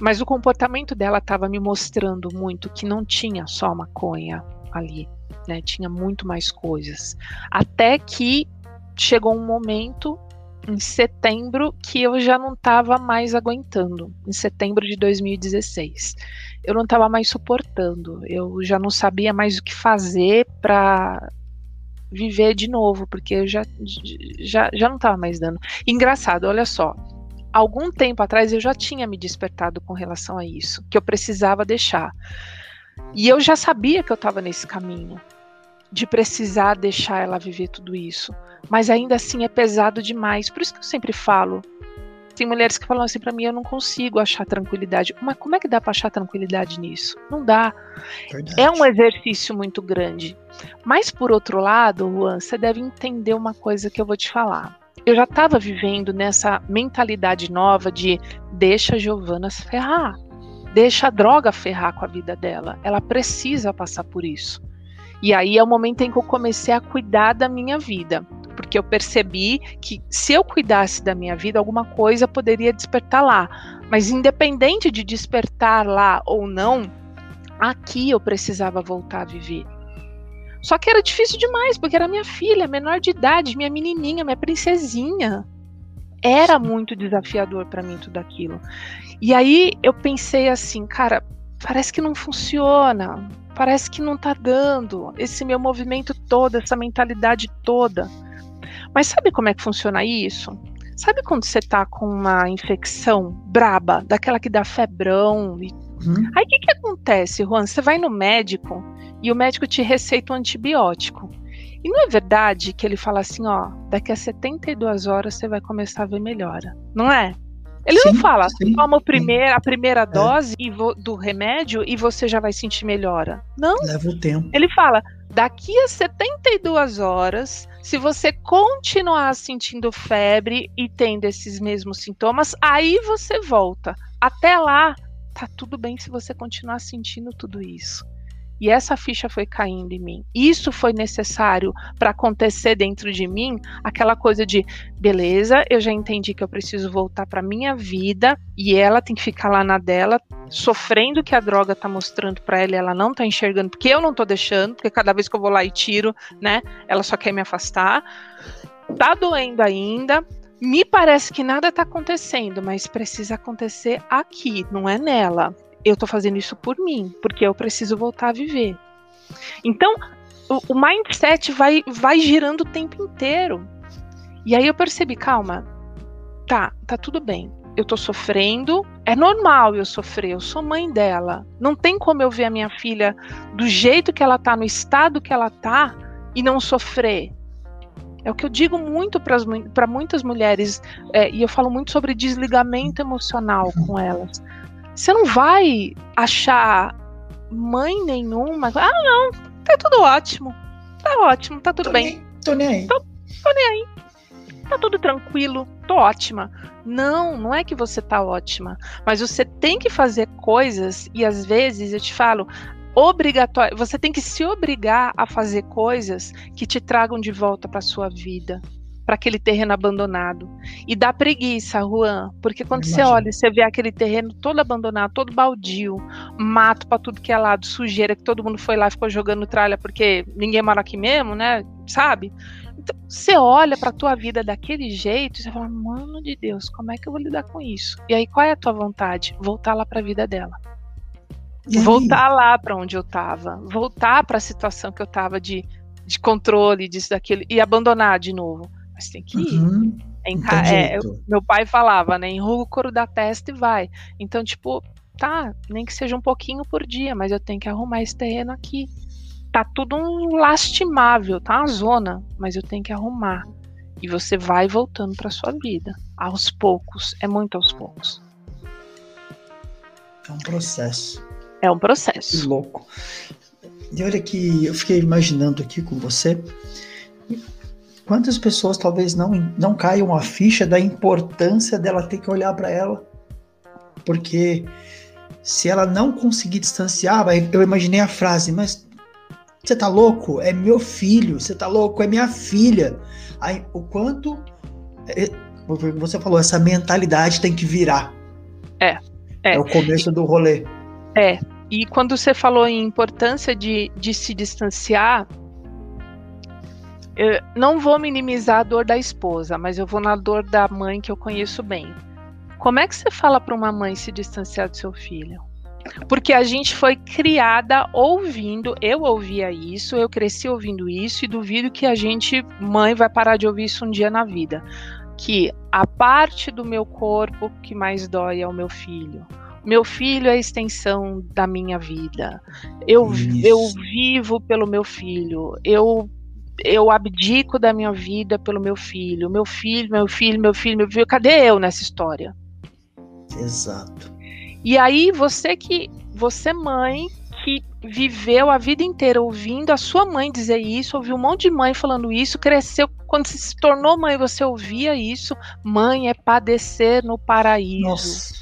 Mas o comportamento dela estava me mostrando muito que não tinha só maconha ali, né? Tinha muito mais coisas. Até que chegou um momento em setembro que eu já não estava mais aguentando, em setembro de 2016 eu não estava mais suportando. Eu já não sabia mais o que fazer para viver de novo, porque eu já, já, já não estava mais dando. Engraçado, olha só. Algum tempo atrás eu já tinha me despertado com relação a isso, que eu precisava deixar. E eu já sabia que eu estava nesse caminho de precisar deixar ela viver tudo isso. Mas ainda assim é pesado demais. Por isso que eu sempre falo, tem mulheres que falam assim para mim, eu não consigo achar tranquilidade. Mas como é que dá para achar tranquilidade nisso? Não dá. Verdade. É um exercício muito grande. Mas por outro lado, Juan, você deve entender uma coisa que eu vou te falar. Eu já estava vivendo nessa mentalidade nova de deixa a Giovana se ferrar. Deixa a droga ferrar com a vida dela. Ela precisa passar por isso. E aí é o momento em que eu comecei a cuidar da minha vida porque eu percebi que se eu cuidasse da minha vida, alguma coisa poderia despertar lá. Mas independente de despertar lá ou não, aqui eu precisava voltar a viver. Só que era difícil demais, porque era minha filha, menor de idade, minha menininha, minha princesinha. Era muito desafiador para mim tudo aquilo. E aí eu pensei assim, cara, parece que não funciona, parece que não tá dando esse meu movimento todo, essa mentalidade toda. Mas sabe como é que funciona isso? Sabe quando você tá com uma infecção braba, daquela que dá febrão? E... Uhum. Aí o que, que acontece, Juan? Você vai no médico e o médico te receita um antibiótico. E não é verdade que ele fala assim, ó, daqui a 72 horas você vai começar a ver melhora, não é? Ele sim, não fala, sim, toma primeiro, a primeira é. dose do remédio e você já vai sentir melhora. Não. Leva o tempo. Ele fala, daqui a 72 horas, se você continuar sentindo febre e tendo esses mesmos sintomas, aí você volta. Até lá, tá tudo bem se você continuar sentindo tudo isso. E essa ficha foi caindo em mim. Isso foi necessário para acontecer dentro de mim, aquela coisa de, beleza, eu já entendi que eu preciso voltar para minha vida e ela tem que ficar lá na dela, sofrendo que a droga tá mostrando para ela, ela não tá enxergando, porque eu não tô deixando, porque cada vez que eu vou lá e tiro, né, ela só quer me afastar. Tá doendo ainda, me parece que nada está acontecendo, mas precisa acontecer aqui, não é nela eu tô fazendo isso por mim, porque eu preciso voltar a viver. Então, o, o mindset vai, vai girando o tempo inteiro. E aí eu percebi, calma, tá, tá tudo bem. Eu tô sofrendo, é normal eu sofrer, eu sou mãe dela. Não tem como eu ver a minha filha do jeito que ela tá, no estado que ela tá, e não sofrer. É o que eu digo muito para muitas mulheres, é, e eu falo muito sobre desligamento emocional com elas. Você não vai achar mãe nenhuma. Ah, não, tá tudo ótimo. Tá ótimo, tá tudo tô bem. Nem, tô nem aí. Tô, tô nem aí. Tá tudo tranquilo, tô ótima. Não, não é que você tá ótima, mas você tem que fazer coisas e às vezes eu te falo, obrigatório, você tem que se obrigar a fazer coisas que te tragam de volta para sua vida para aquele terreno abandonado. E dá preguiça, Juan, porque quando você olha, você vê aquele terreno todo abandonado, todo baldio, mato para tudo que é lado, sujeira, que todo mundo foi lá e ficou jogando tralha porque ninguém mora aqui mesmo, né? Sabe? Então, você olha para tua vida daquele jeito e você fala, mano de Deus, como é que eu vou lidar com isso? E aí qual é a tua vontade? Voltar lá para a vida dela. Voltar lá para onde eu estava, voltar para a situação que eu estava de, de controle disso daquilo e abandonar de novo mas tem que ir. Uhum. É, meu pai falava, né? Enruga o couro da testa e vai. Então, tipo, tá, nem que seja um pouquinho por dia, mas eu tenho que arrumar esse terreno aqui. Tá tudo um lastimável, tá uma zona, mas eu tenho que arrumar. E você vai voltando para sua vida, aos poucos, é muito aos poucos. É um processo. É um processo. Que louco. E olha que eu fiquei imaginando aqui com você Quantas pessoas talvez não, não caiam a ficha da importância dela ter que olhar para ela? Porque se ela não conseguir distanciar, eu imaginei a frase, mas você tá louco? É meu filho, você tá louco? É minha filha. Aí, o quanto é, você falou, essa mentalidade tem que virar. É. É, é o começo do rolê. É. E quando você falou em importância de, de se distanciar, eu não vou minimizar a dor da esposa, mas eu vou na dor da mãe que eu conheço bem. Como é que você fala para uma mãe se distanciar do seu filho? Porque a gente foi criada ouvindo, eu ouvia isso, eu cresci ouvindo isso e duvido que a gente, mãe, vai parar de ouvir isso um dia na vida. Que a parte do meu corpo que mais dói é o meu filho. Meu filho é a extensão da minha vida. Eu, eu vivo pelo meu filho. Eu eu abdico da minha vida pelo meu filho, meu filho, meu filho, meu filho, meu filho, cadê eu nessa história? Exato. E aí você que você mãe que viveu a vida inteira ouvindo a sua mãe dizer isso, ouviu um monte de mãe falando isso, cresceu quando você se tornou mãe, você ouvia isso, mãe é padecer no paraíso, Nossa.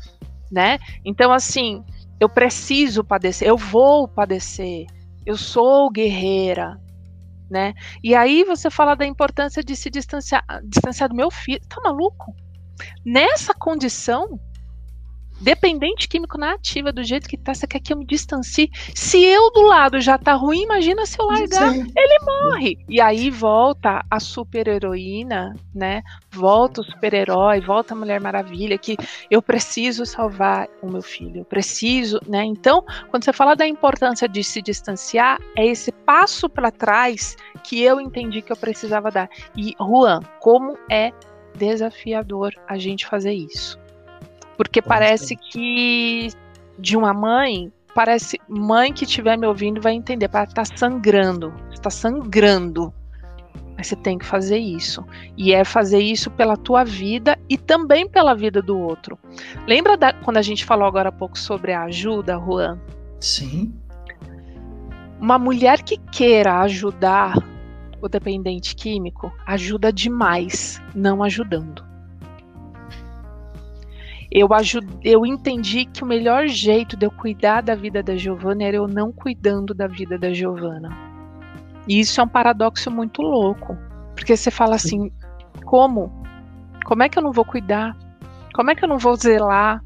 né? Então assim, eu preciso padecer, eu vou padecer. Eu sou guerreira, né? E aí você fala da importância de se distanciar, distanciar do meu filho. Tá maluco? Nessa condição, dependente químico na ativa, do jeito que tá, você quer que eu me distancie? Se eu do lado já tá ruim, imagina se eu largar, Sim. ele morre. E aí volta a super heroína, né? Volta o super-herói, volta a Mulher Maravilha, que eu preciso salvar o meu filho, eu preciso, né? Então, quando você fala da importância de se distanciar, é esse passo para trás que eu entendi que eu precisava dar. E Juan, como é desafiador a gente fazer isso porque parece que de uma mãe, parece mãe que estiver me ouvindo vai entender, para tá sangrando, está sangrando, Mas você tem que fazer isso. E é fazer isso pela tua vida e também pela vida do outro. Lembra da, quando a gente falou agora há pouco sobre a ajuda, Juan? Sim. Uma mulher que queira ajudar o dependente químico ajuda demais, não ajudando. Eu, eu entendi que o melhor jeito de eu cuidar da vida da Giovana era eu não cuidando da vida da Giovana. E isso é um paradoxo muito louco. Porque você fala assim: como? Como é que eu não vou cuidar? Como é que eu não vou zelar?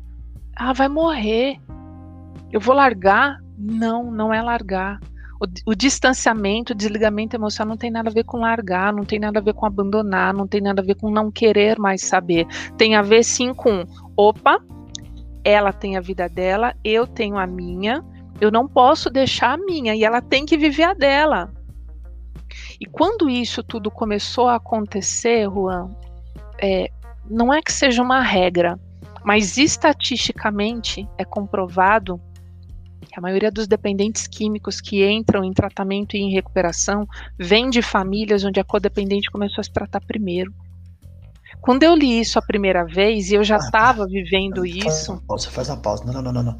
Ah, vai morrer. Eu vou largar? Não, não é largar. O, o, distanciamento, o desligamento emocional não tem nada a ver com largar, não tem nada a ver com abandonar, não tem nada a ver com não querer mais saber. Tem a ver sim com, opa, ela tem a vida dela, eu tenho a minha, eu não posso deixar a minha e ela tem que viver a dela. E quando isso tudo começou a acontecer, Juan, é, não é que seja uma regra, mas estatisticamente é comprovado a maioria dos dependentes químicos que entram em tratamento e em recuperação vem de famílias onde a codependente começou a se tratar primeiro. Quando eu li isso a primeira vez e eu já estava ah, vivendo isso. Pausa, faz a pausa. Não, não, não, não.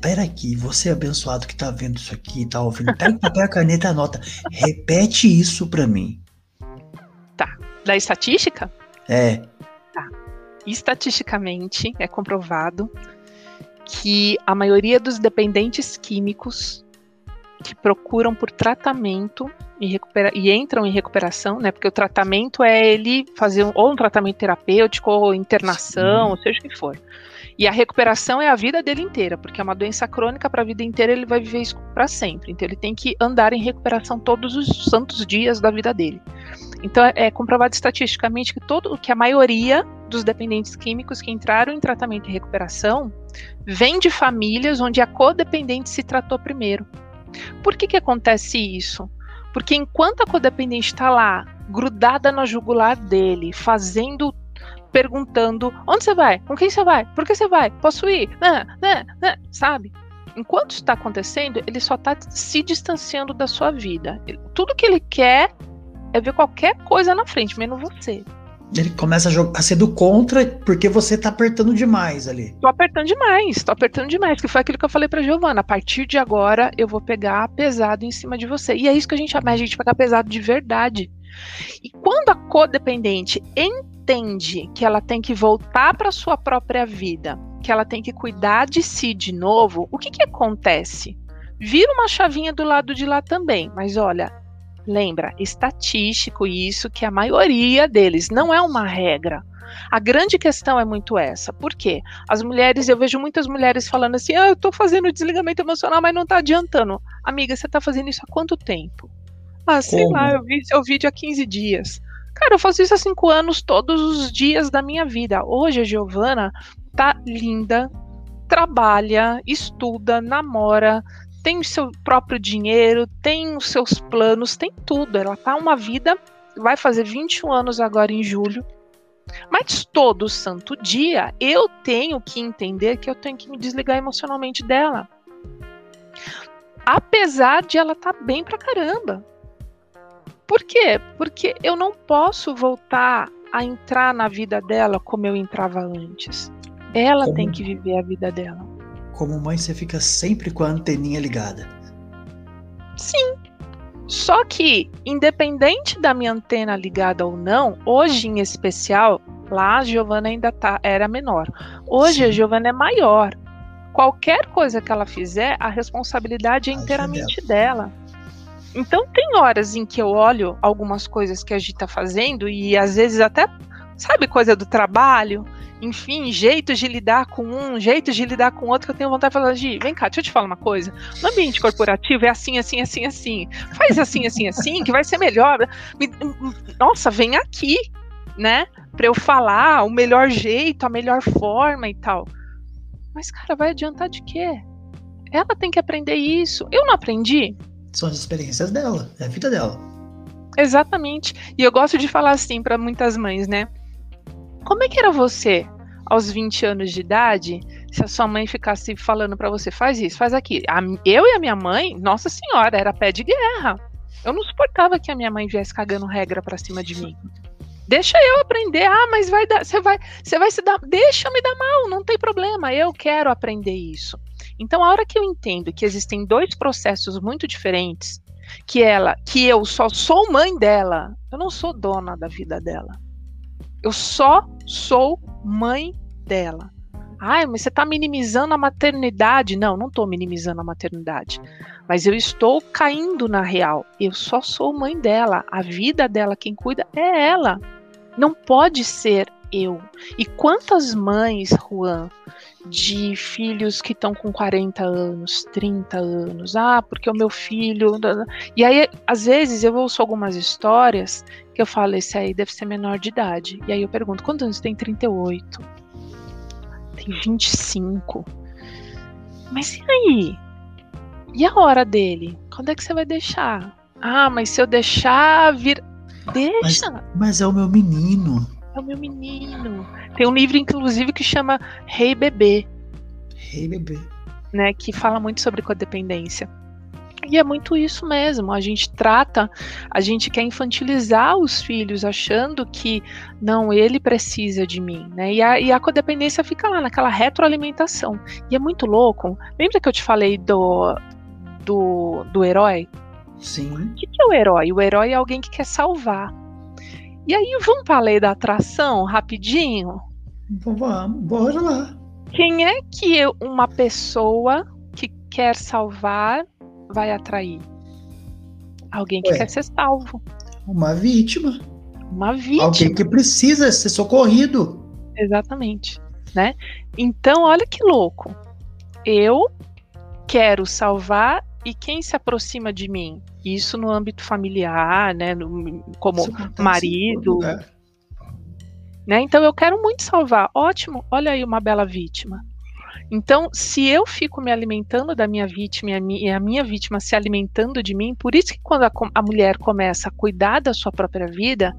Pera aqui, você é abençoado que tá vendo isso aqui, tá ouvindo. Pega o papel, a caneta, anota. Repete isso para mim. Tá. Da estatística? É. Tá. Estatisticamente é comprovado que a maioria dos dependentes químicos que procuram por tratamento e, recupera e entram em recuperação, né? Porque o tratamento é ele fazer um, ou um tratamento terapêutico ou internação, ou seja o que for. E a recuperação é a vida dele inteira, porque é uma doença crônica para a vida inteira, ele vai viver isso para sempre. Então ele tem que andar em recuperação todos os santos dias da vida dele. Então é, é comprovado estatisticamente que todo que a maioria dos dependentes químicos que entraram em tratamento e recuperação vem de famílias onde a codependente se tratou primeiro. Por que que acontece isso? Porque enquanto a codependente está lá, grudada na jugular dele, fazendo perguntando: onde você vai? Com quem você vai? Por que você vai? Posso ir? Né, né, sabe? Enquanto está acontecendo, ele só está se distanciando da sua vida. Tudo que ele quer é ver qualquer coisa na frente, menos você. Ele começa a, jogar, a ser do contra porque você tá apertando demais ali. Tô apertando demais, tô apertando demais, que foi aquilo que eu falei pra Giovana. A partir de agora eu vou pegar pesado em cima de você. E é isso que a gente chama a gente pegar pesado de verdade. E quando a codependente entende que ela tem que voltar para sua própria vida, que ela tem que cuidar de si de novo, o que, que acontece? Vira uma chavinha do lado de lá também, mas olha, lembra, estatístico isso que a maioria deles não é uma regra. A grande questão é muito essa. Por quê? As mulheres, eu vejo muitas mulheres falando assim: ah, eu tô fazendo desligamento emocional, mas não tá adiantando. Amiga, você tá fazendo isso há quanto tempo? Ah, sei Como? lá, eu vi seu vídeo há 15 dias. Cara, eu faço isso há 5 anos, todos os dias da minha vida. Hoje a Giovana tá linda, trabalha, estuda, namora, tem o seu próprio dinheiro, tem os seus planos, tem tudo. Ela tá uma vida, vai fazer 21 anos agora em julho. Mas todo santo dia eu tenho que entender que eu tenho que me desligar emocionalmente dela. Apesar de ela estar tá bem pra caramba. Por quê? Porque eu não posso voltar a entrar na vida dela como eu entrava antes. Ela tem que viver a vida dela. Como mãe, você fica sempre com a anteninha ligada. Sim. Só que, independente da minha antena ligada ou não, hoje em especial, lá a Giovana ainda tá, era menor. Hoje Sim. a Giovana é maior. Qualquer coisa que ela fizer, a responsabilidade é inteiramente dela. Então tem horas em que eu olho algumas coisas que a gente tá fazendo e às vezes até, sabe, coisa do trabalho, enfim, jeitos de lidar com um, jeitos de lidar com outro, que eu tenho vontade de falar, Gi, vem cá, deixa eu te falar uma coisa. No ambiente corporativo é assim, assim, assim, assim. Faz assim, assim, assim, que vai ser melhor. Nossa, vem aqui, né? Pra eu falar o melhor jeito, a melhor forma e tal. Mas, cara, vai adiantar de quê? Ela tem que aprender isso. Eu não aprendi? São as experiências dela, é a vida dela. Exatamente. E eu gosto de falar assim para muitas mães, né? Como é que era você aos 20 anos de idade se a sua mãe ficasse falando para você, faz isso, faz aquilo? eu e a minha mãe, nossa senhora, era pé de guerra. Eu não suportava que a minha mãe viesse cagando regra para cima de mim. Deixa eu aprender. Ah, mas vai dar, você vai, você vai se dar, deixa eu me dar mal, não tem problema. Eu quero aprender isso. Então, a hora que eu entendo que existem dois processos muito diferentes, que ela, que eu só sou mãe dela, eu não sou dona da vida dela. Eu só sou mãe dela. Ai, mas você está minimizando a maternidade. Não, não estou minimizando a maternidade. Mas eu estou caindo na real. Eu só sou mãe dela. A vida dela, quem cuida é ela. Não pode ser eu. E quantas mães, Juan, de filhos que estão com 40 anos, 30 anos, ah, porque o meu filho. E aí, às vezes, eu ouço algumas histórias que eu falo, esse aí deve ser menor de idade. E aí eu pergunto, quantos anos tem? 38. Tem 25. Mas e aí? E a hora dele? Quando é que você vai deixar? Ah, mas se eu deixar vir. Deixa! Mas, mas é o meu menino. É o meu menino. Tem um livro, inclusive, que chama Rei hey Bebê. Rei hey Bebê. Né, que fala muito sobre codependência. E é muito isso mesmo. A gente trata, a gente quer infantilizar os filhos, achando que não, ele precisa de mim, né? E a, e a codependência fica lá naquela retroalimentação. E é muito louco. Lembra que eu te falei do, do, do herói? Sim. O que, que é o herói? O herói é alguém que quer salvar. E aí, vamos para a lei da atração rapidinho? Vamos, bora lá. Quem é que uma pessoa que quer salvar vai atrair? Alguém que Ué, quer ser salvo. Uma vítima. Uma vítima. Alguém que precisa ser socorrido. Exatamente. Né? Então, olha que louco. Eu quero salvar e quem se aproxima de mim? Isso no âmbito familiar, né? No, como marido. Né? Então eu quero muito salvar. Ótimo, olha aí uma bela vítima. Então, se eu fico me alimentando da minha vítima e a minha, e a minha vítima se alimentando de mim, por isso que quando a, a mulher começa a cuidar da sua própria vida,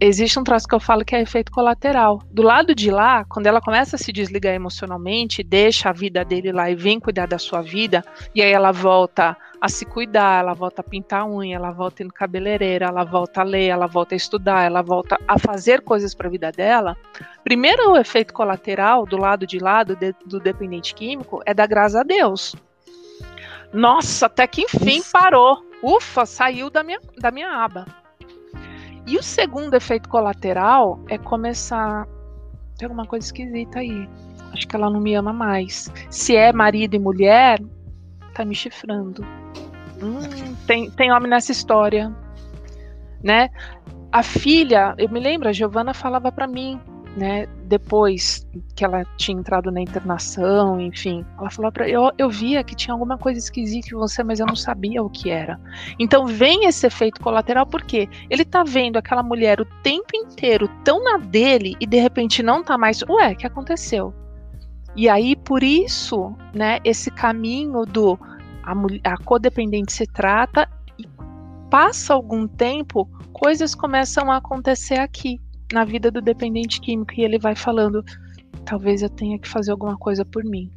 existe um troço que eu falo que é efeito colateral. Do lado de lá, quando ela começa a se desligar emocionalmente, deixa a vida dele lá e vem cuidar da sua vida, e aí ela volta a se cuidar, ela volta a pintar a unha, ela volta indo cabeleireira, ela volta a ler, ela volta a estudar, ela volta a fazer coisas para a vida dela. Primeiro, o efeito colateral do lado de lá do, de, do dependente químico é dar graças a Deus. Nossa, até que enfim Ufa. parou. Ufa, saiu da minha, da minha aba. E o segundo efeito colateral é começar. Tem alguma coisa esquisita aí. Acho que ela não me ama mais. Se é marido e mulher, tá me chifrando. Hum, tem, tem homem nessa história. Né? A filha, eu me lembro, a Giovana falava para mim, né, depois que ela tinha entrado na internação, enfim, ela falou para eu, eu via que tinha alguma coisa esquisita em você, mas eu não sabia o que era. Então vem esse efeito colateral porque ele tá vendo aquela mulher o tempo inteiro tão na dele e de repente não tá mais, ué, o que aconteceu? E aí por isso, né, esse caminho do a, a codependente se trata e passa algum tempo, coisas começam a acontecer aqui na vida do dependente químico e ele vai falando: talvez eu tenha que fazer alguma coisa por mim.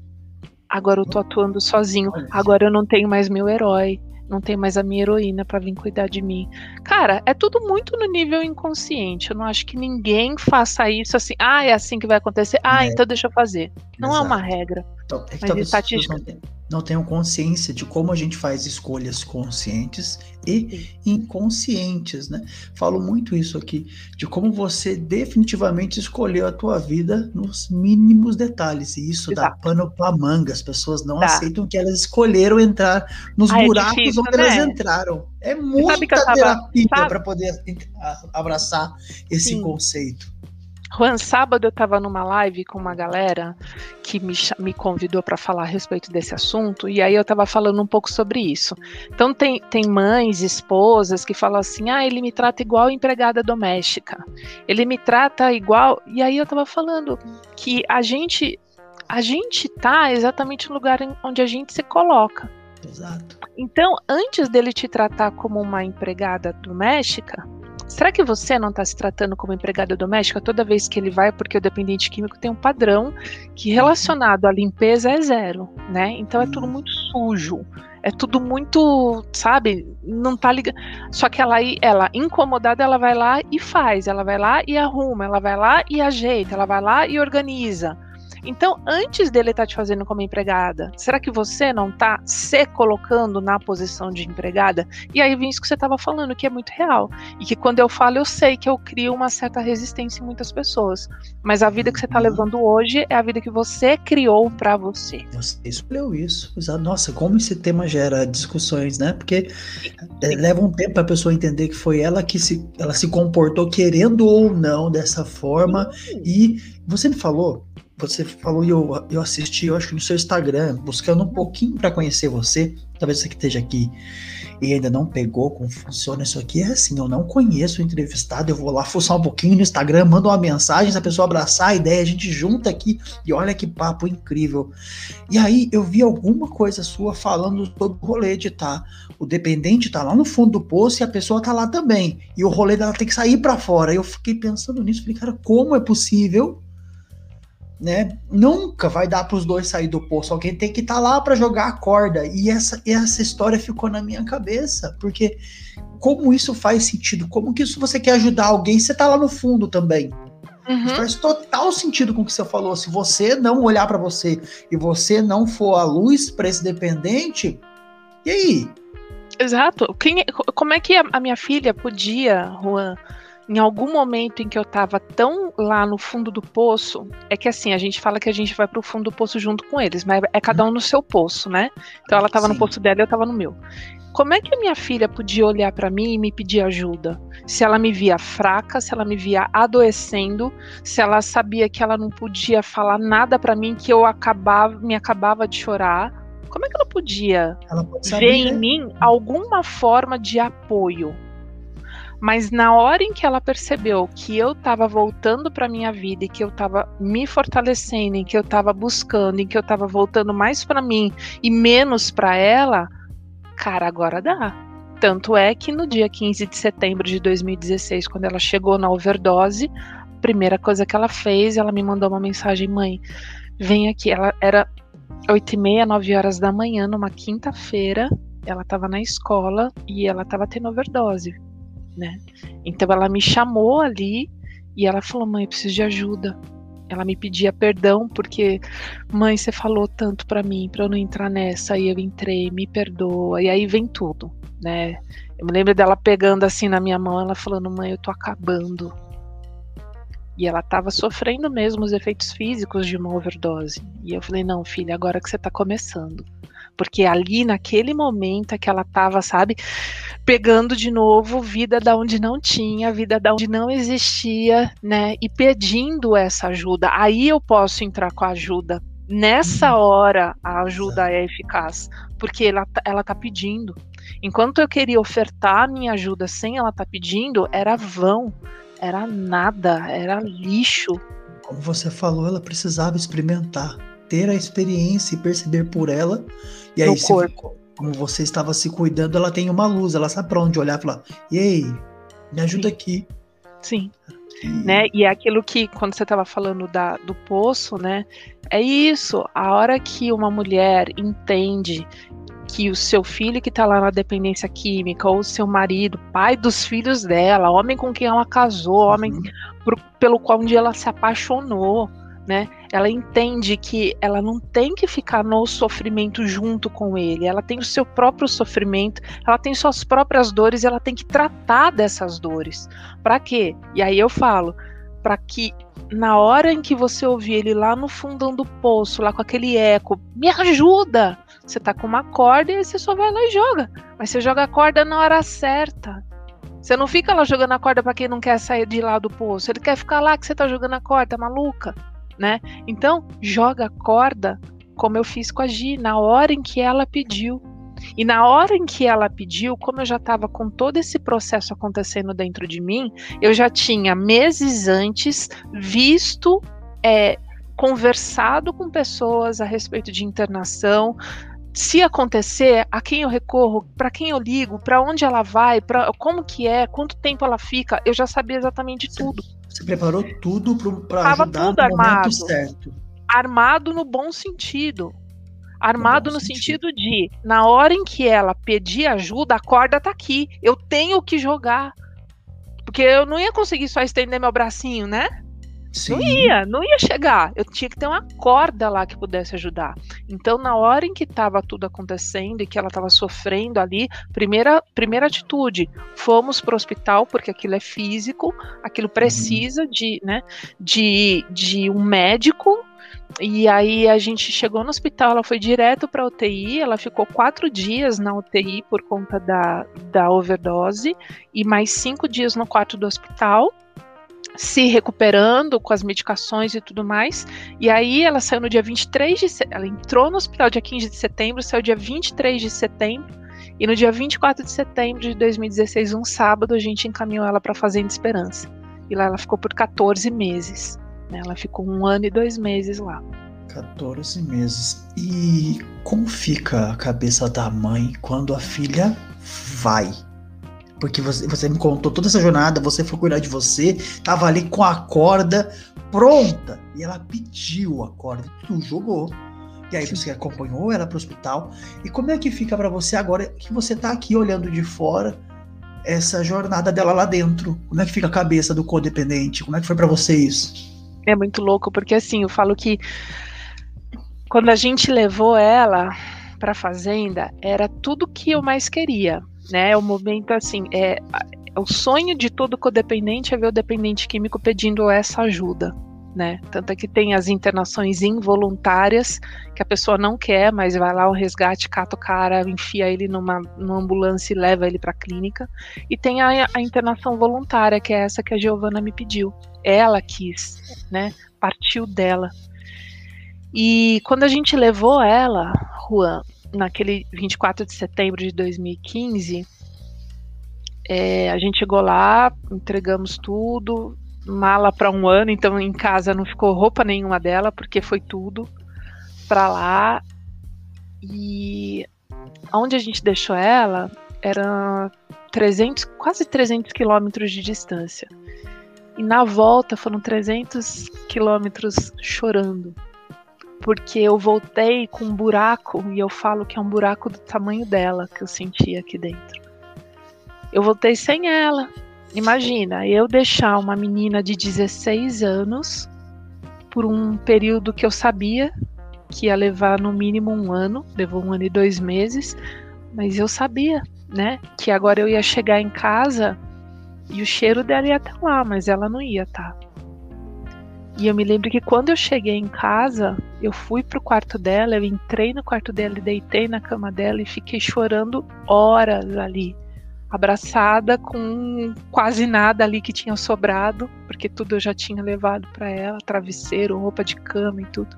Agora eu tô atuando sozinho. Agora eu não tenho mais meu herói. Não tenho mais a minha heroína para vir cuidar de mim. Cara, é tudo muito no nível inconsciente. Eu não acho que ninguém faça isso assim. Ah, é assim que vai acontecer. Ah, é. então deixa eu fazer. Não Exato. é uma regra. Então, é que mas estatística não tenham consciência de como a gente faz escolhas conscientes e inconscientes, né? Falo muito isso aqui, de como você definitivamente escolheu a tua vida nos mínimos detalhes, e isso Exato. dá pano para manga, as pessoas não dá. aceitam que elas escolheram entrar nos ah, é buracos é difícil, onde né? elas entraram. É muita terapia para poder abraçar esse Sim. conceito. Juan, sábado eu estava numa live com uma galera que me, me convidou para falar a respeito desse assunto, e aí eu estava falando um pouco sobre isso. Então, tem, tem mães, esposas que falam assim: ah, ele me trata igual empregada doméstica, ele me trata igual. E aí eu estava falando que a gente. A gente tá exatamente no lugar onde a gente se coloca. Exato. Então, antes dele te tratar como uma empregada doméstica, Será que você não está se tratando como empregada doméstica toda vez que ele vai? Porque o dependente químico tem um padrão que relacionado à limpeza é zero, né? Então é tudo muito sujo, é tudo muito, sabe? Não tá ligado. Só que ela, ela incomodada, ela vai lá e faz, ela vai lá e arruma, ela vai lá e ajeita, ela vai lá e organiza. Então, antes dele estar tá te fazendo como empregada, será que você não está se colocando na posição de empregada? E aí vem isso que você estava falando, que é muito real. E que quando eu falo, eu sei que eu crio uma certa resistência em muitas pessoas. Mas a vida que você está uhum. levando hoje é a vida que você criou para você. Você escolheu isso. Nossa, como esse tema gera discussões, né? Porque é, leva um tempo para a pessoa entender que foi ela que se, ela se comportou querendo ou não dessa forma. E você me falou você falou e eu, eu assisti, eu acho no seu Instagram, buscando um pouquinho para conhecer você. Talvez você que esteja aqui e ainda não pegou como funciona isso aqui. É assim, eu não conheço o entrevistado, eu vou lá fuçar um pouquinho no Instagram, mando uma mensagem, se a pessoa abraçar a ideia, a gente junta aqui e olha que papo incrível. E aí eu vi alguma coisa sua falando sobre o rolê de tá, o dependente tá lá no fundo do poço e a pessoa tá lá também. E o rolê dela tem que sair para fora. Eu fiquei pensando nisso, falei, cara, como é possível né? Nunca vai dar para os dois sair do poço. Alguém tem que estar tá lá para jogar a corda. E essa, essa história ficou na minha cabeça, porque como isso faz sentido? Como que isso você quer ajudar alguém? Você está lá no fundo também. Uhum. Faz total sentido com o que você falou. Se você não olhar para você e você não for a luz para esse dependente, e aí? Exato. Quem, é, como é que a, a minha filha podia, Juan? Em algum momento em que eu tava tão lá no fundo do poço, é que assim, a gente fala que a gente vai pro fundo do poço junto com eles, mas é cada um no seu poço, né? Então ela tava Sim. no poço dela e eu tava no meu. Como é que a minha filha podia olhar para mim e me pedir ajuda? Se ela me via fraca, se ela me via adoecendo, se ela sabia que ela não podia falar nada para mim, que eu acabava, me acabava de chorar, como é que ela podia ela ver em mim alguma forma de apoio? Mas na hora em que ela percebeu que eu estava voltando para minha vida e que eu estava me fortalecendo, em que eu estava buscando, em que eu estava voltando mais para mim e menos para ela, cara, agora dá. Tanto é que no dia 15 de setembro de 2016, quando ela chegou na overdose, a primeira coisa que ela fez, ela me mandou uma mensagem, mãe, vem aqui. Ela era 8 e meia, 9 horas da manhã, numa quinta-feira, ela estava na escola e ela estava tendo overdose né? Então ela me chamou ali e ela falou: "Mãe, eu preciso de ajuda". Ela me pedia perdão porque, mãe, você falou tanto para mim para eu não entrar nessa e eu entrei, me perdoa. E aí vem tudo, né? Eu me lembro dela pegando assim na minha mão, ela falando: "Mãe, eu tô acabando". E ela estava sofrendo mesmo os efeitos físicos de uma overdose. E eu falei: "Não, filha, agora que você está começando". Porque ali naquele momento é que ela estava, sabe, pegando de novo vida da onde não tinha, vida da onde não existia, né? E pedindo essa ajuda. Aí eu posso entrar com a ajuda. Nessa uhum. hora a ajuda é eficaz, porque ela, tá, ela tá pedindo. Enquanto eu queria ofertar a minha ajuda sem ela tá pedindo, era vão, era nada, era lixo. Como você falou, ela precisava experimentar, ter a experiência e perceber por ela. E aí, se, como você estava se cuidando, ela tem uma luz, ela sabe para onde olhar e falar: "Ei, me ajuda Sim. aqui". Sim. E... Né? E é aquilo que quando você estava falando da, do poço, né? É isso. A hora que uma mulher entende que o seu filho que está lá na dependência química, ou o seu marido, pai dos filhos dela, homem com quem ela casou, homem uhum. por, pelo qual um dia ela se apaixonou, né? Ela entende que ela não tem que ficar no sofrimento junto com ele, ela tem o seu próprio sofrimento, ela tem suas próprias dores, e ela tem que tratar dessas dores. Para quê? E aí eu falo, para que na hora em que você ouvir ele lá no fundão do poço, lá com aquele eco, me ajuda. Você tá com uma corda e você só vai lá e joga. Mas você joga a corda na hora certa. Você não fica lá jogando a corda para quem não quer sair de lá do poço. Ele quer ficar lá que você tá jogando a corda, maluca né? Então, joga a corda como eu fiz com a Gi, na hora em que ela pediu. E na hora em que ela pediu, como eu já estava com todo esse processo acontecendo dentro de mim, eu já tinha meses antes visto, é, conversado com pessoas a respeito de internação, se acontecer, a quem eu recorro, para quem eu ligo, para onde ela vai, para como que é, quanto tempo ela fica, eu já sabia exatamente tudo. Você preparou tudo para ajudar tudo no armado, momento certo. Armado no bom sentido. Armado no, no sentido. sentido de, na hora em que ela pedir ajuda, a corda tá aqui. Eu tenho que jogar. Porque eu não ia conseguir só estender meu bracinho, né? Sim. Não ia, não ia chegar. Eu tinha que ter uma corda lá que pudesse ajudar. Então, na hora em que estava tudo acontecendo e que ela estava sofrendo ali, primeira, primeira atitude, fomos para o hospital, porque aquilo é físico, aquilo uhum. precisa uhum. de, né, de, de um médico. E aí a gente chegou no hospital, ela foi direto para UTI, ela ficou quatro dias na UTI por conta da, da overdose e mais cinco dias no quarto do hospital se recuperando com as medicações e tudo mais. E aí ela saiu no dia 23 de ela entrou no hospital dia 15 de setembro, saiu dia 23 de setembro. E no dia 24 de setembro de 2016, um sábado, a gente encaminhou ela para a Fazenda Esperança. E lá ela ficou por 14 meses. Né? Ela ficou um ano e dois meses lá. 14 meses. E como fica a cabeça da mãe quando a filha vai? Porque você, você me contou toda essa jornada, você foi cuidar de você, tava ali com a corda pronta. E ela pediu a corda, tu jogou. E aí você acompanhou ela para o hospital. E como é que fica para você agora que você tá aqui olhando de fora essa jornada dela lá dentro? Como é que fica a cabeça do codependente? Como é que foi para você isso? É muito louco, porque assim, eu falo que quando a gente levou ela para fazenda, era tudo que eu mais queria né? É o momento assim, é, é o sonho de todo codependente é ver o dependente químico pedindo essa ajuda, né? Tanto é que tem as internações involuntárias, que a pessoa não quer, mas vai lá o resgate, cata o cara, enfia ele numa, numa ambulância e leva ele para a clínica. E tem a, a, internação voluntária, que é essa que a Giovana me pediu. Ela quis, né? Partiu dela. E quando a gente levou ela, Juan, naquele 24 de setembro de 2015, é, a gente chegou lá, entregamos tudo, mala para um ano, então em casa não ficou roupa nenhuma dela, porque foi tudo para lá. E onde a gente deixou ela era 300, quase 300 quilômetros de distância. E na volta foram 300 quilômetros chorando porque eu voltei com um buraco e eu falo que é um buraco do tamanho dela que eu senti aqui dentro. Eu voltei sem ela. Imagina, eu deixar uma menina de 16 anos por um período que eu sabia que ia levar no mínimo um ano, levou um ano e dois meses, mas eu sabia, né, que agora eu ia chegar em casa e o cheiro dela ia estar lá, mas ela não ia estar. E eu me lembro que quando eu cheguei em casa, eu fui pro quarto dela, eu entrei no quarto dela e deitei na cama dela e fiquei chorando horas ali, abraçada com quase nada ali que tinha sobrado, porque tudo eu já tinha levado para ela, travesseiro, roupa de cama e tudo.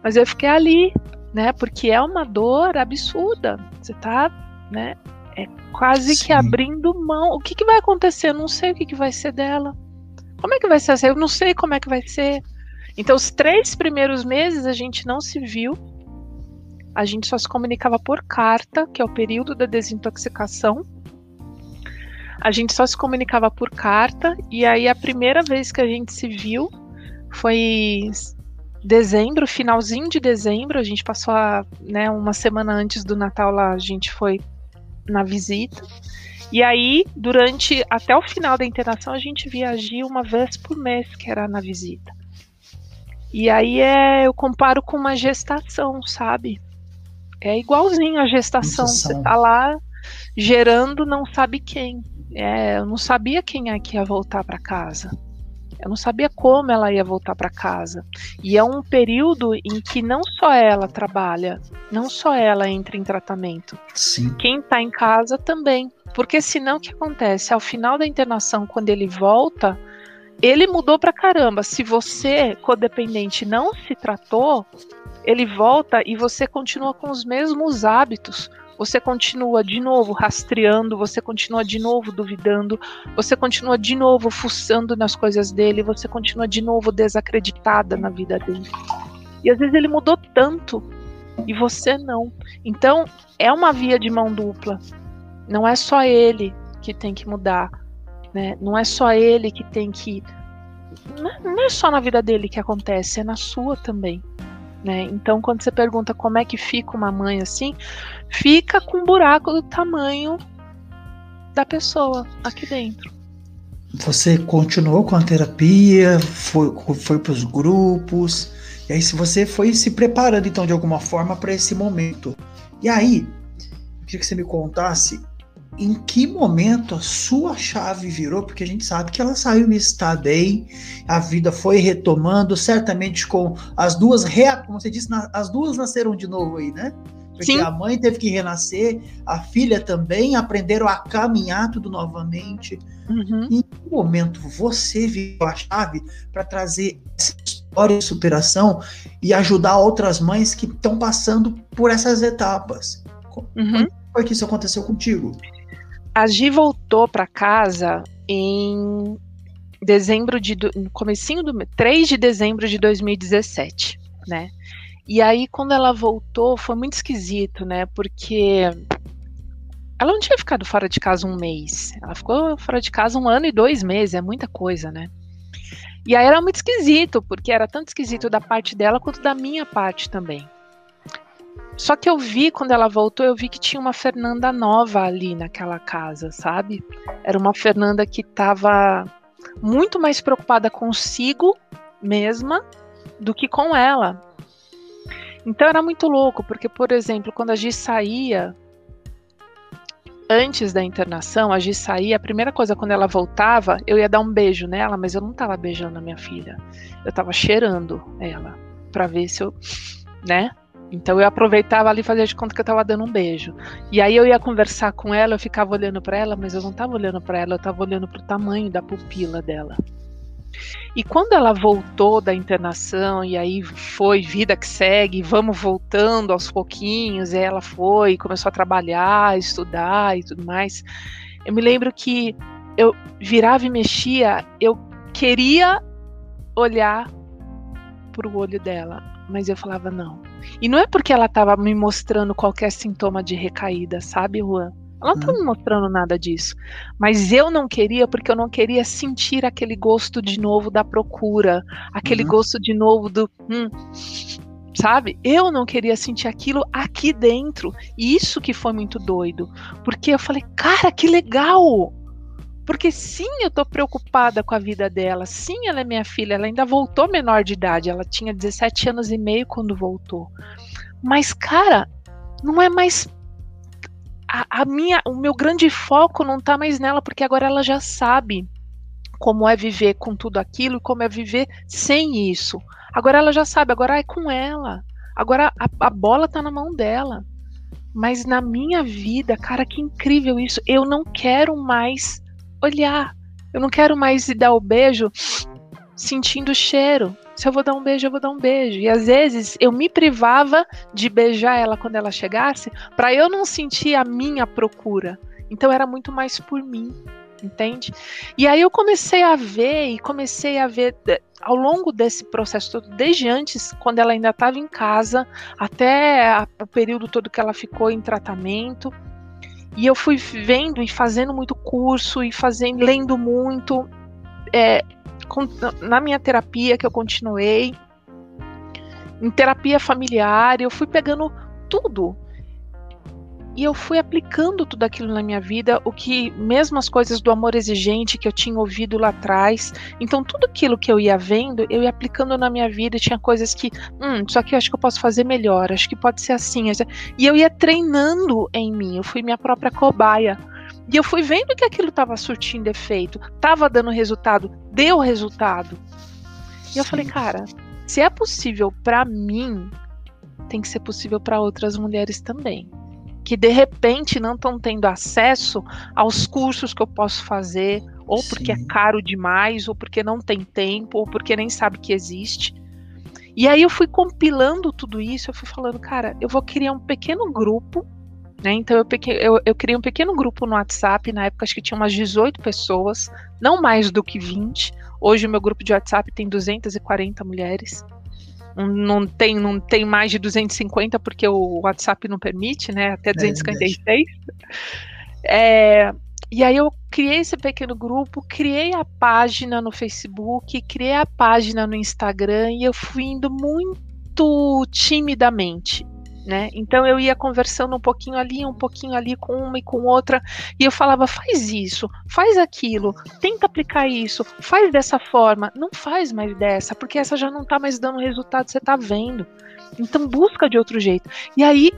Mas eu fiquei ali, né? Porque é uma dor absurda. Você tá, né? É quase Sim. que abrindo mão. O que, que vai acontecer? Eu não sei o que, que vai ser dela. Como é que vai ser? Eu não sei como é que vai ser. Então, os três primeiros meses a gente não se viu. A gente só se comunicava por carta, que é o período da desintoxicação. A gente só se comunicava por carta. E aí, a primeira vez que a gente se viu foi dezembro, finalzinho de dezembro. A gente passou a, né, uma semana antes do Natal lá, a gente foi na visita. E aí, durante até o final da internação, a gente viajia uma vez por mês, que era na visita. E aí é, eu comparo com uma gestação, sabe? É igualzinho a gestação. gestação. Você tá lá gerando não sabe quem. É, eu não sabia quem é que ia voltar para casa. Eu não sabia como ela ia voltar para casa. E é um período em que não só ela trabalha, não só ela entra em tratamento. Sim. Quem está em casa também. Porque senão o que acontece? Ao final da internação, quando ele volta, ele mudou pra caramba. Se você, codependente, não se tratou, ele volta e você continua com os mesmos hábitos. Você continua de novo rastreando, você continua de novo duvidando, você continua de novo fuçando nas coisas dele, você continua de novo desacreditada na vida dele. E às vezes ele mudou tanto E você não. Então, é uma via de mão dupla. Não é só ele que tem que mudar. Né? Não é só ele que tem que. Não é só na vida dele que acontece, é na sua também. Né? Então, quando você pergunta como é que fica uma mãe assim, fica com um buraco do tamanho da pessoa aqui dentro. Você continuou com a terapia, foi, foi para os grupos, e aí se você foi se preparando então de alguma forma para esse momento. E aí, eu queria que você me contasse em que momento a sua chave virou, porque a gente sabe que ela saiu no estado aí, a vida foi retomando, certamente com as duas, como você disse, as duas nasceram de novo aí, né? Porque Sim. a mãe teve que renascer, a filha também, aprenderam a caminhar tudo novamente. Uhum. Em que momento você viu a chave para trazer essa história de superação e ajudar outras mães que estão passando por essas etapas? Uhum. Como foi que isso aconteceu contigo? A Gi voltou para casa em dezembro de comecinho do 3 de dezembro de 2017, né? E aí, quando ela voltou, foi muito esquisito, né? Porque ela não tinha ficado fora de casa um mês. Ela ficou fora de casa um ano e dois meses. É muita coisa, né? E aí era muito esquisito, porque era tanto esquisito da parte dela quanto da minha parte também. Só que eu vi, quando ela voltou, eu vi que tinha uma Fernanda nova ali naquela casa, sabe? Era uma Fernanda que estava muito mais preocupada consigo mesma do que com ela. Então era muito louco, porque, por exemplo, quando a Gi saía, antes da internação, a Gi saía, a primeira coisa, quando ela voltava, eu ia dar um beijo nela, mas eu não estava beijando a minha filha. Eu estava cheirando ela, para ver se eu, né? Então eu aproveitava ali e fazia de conta que eu estava dando um beijo. E aí eu ia conversar com ela, eu ficava olhando para ela, mas eu não estava olhando para ela, eu estava olhando para o tamanho da pupila dela. E quando ela voltou da internação, e aí foi vida que segue, vamos voltando aos pouquinhos, e ela foi, começou a trabalhar, estudar e tudo mais. Eu me lembro que eu virava e mexia, eu queria olhar para o olho dela, mas eu falava não. E não é porque ela estava me mostrando qualquer sintoma de recaída, sabe, Juan? Ela não tá me mostrando nada disso. Mas eu não queria porque eu não queria sentir aquele gosto de novo da procura, aquele uhum. gosto de novo do. Hum, sabe? Eu não queria sentir aquilo aqui dentro. E isso que foi muito doido. Porque eu falei, cara, que legal! Porque sim, eu tô preocupada com a vida dela. Sim, ela é minha filha. Ela ainda voltou menor de idade. Ela tinha 17 anos e meio quando voltou. Mas, cara, não é mais a, a, minha, o meu grande foco não está mais nela, porque agora ela já sabe como é viver com tudo aquilo e como é viver sem isso. Agora ela já sabe, agora é com ela. Agora a, a bola está na mão dela. Mas na minha vida, cara, que incrível isso. Eu não quero mais olhar. Eu não quero mais dar o beijo sentindo o cheiro. Se eu vou dar um beijo, eu vou dar um beijo. E às vezes eu me privava de beijar ela quando ela chegasse, para eu não sentir a minha procura. Então era muito mais por mim, entende? E aí eu comecei a ver e comecei a ver ao longo desse processo todo, desde antes, quando ela ainda estava em casa, até o período todo que ela ficou em tratamento. E eu fui vendo e fazendo muito curso e fazendo, lendo muito. É, na minha terapia que eu continuei, em terapia familiar, eu fui pegando tudo. E eu fui aplicando tudo aquilo na minha vida, o que, mesmo as coisas do amor exigente que eu tinha ouvido lá atrás. Então, tudo aquilo que eu ia vendo, eu ia aplicando na minha vida. Tinha coisas que, hum, isso aqui eu acho que eu posso fazer melhor, acho que pode ser assim. E eu ia treinando em mim, eu fui minha própria cobaia. E eu fui vendo que aquilo estava surtindo efeito, estava dando resultado, deu resultado. E eu falei, cara, se é possível para mim, tem que ser possível para outras mulheres também. Que de repente não estão tendo acesso aos cursos que eu posso fazer, ou porque é Sim. é caro demais, ou porque não tem tempo, ou porque nem sabe que existe. E aí eu fui compilando tudo isso, eu fui falando, cara, eu vou criar um pequeno grupo né? Então eu, eu, eu, criei um pequeno grupo no WhatsApp, na época acho que tinha umas 18 pessoas, não mais do que 20. Hoje o meu grupo de WhatsApp tem 240 mulheres. Não tem, não tem mais de 250 porque o WhatsApp não permite, né? Até 256. É, é, e aí eu criei esse pequeno grupo, criei a página no Facebook, criei a página no Instagram e eu fui indo muito timidamente né? Então eu ia conversando um pouquinho ali, um pouquinho ali com uma e com outra, e eu falava: faz isso, faz aquilo, tenta aplicar isso, faz dessa forma, não faz mais dessa, porque essa já não tá mais dando resultado, você tá vendo. Então busca de outro jeito. E aí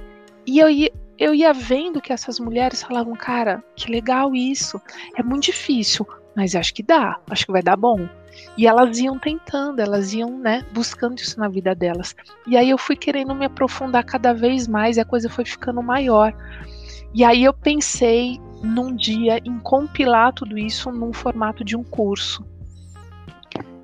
e eu ia, eu ia vendo que essas mulheres falavam: cara, que legal isso, é muito difícil, mas acho que dá, acho que vai dar bom. E elas iam tentando, elas iam, né, buscando isso na vida delas. E aí eu fui querendo me aprofundar cada vez mais e a coisa foi ficando maior. E aí eu pensei num dia em compilar tudo isso num formato de um curso.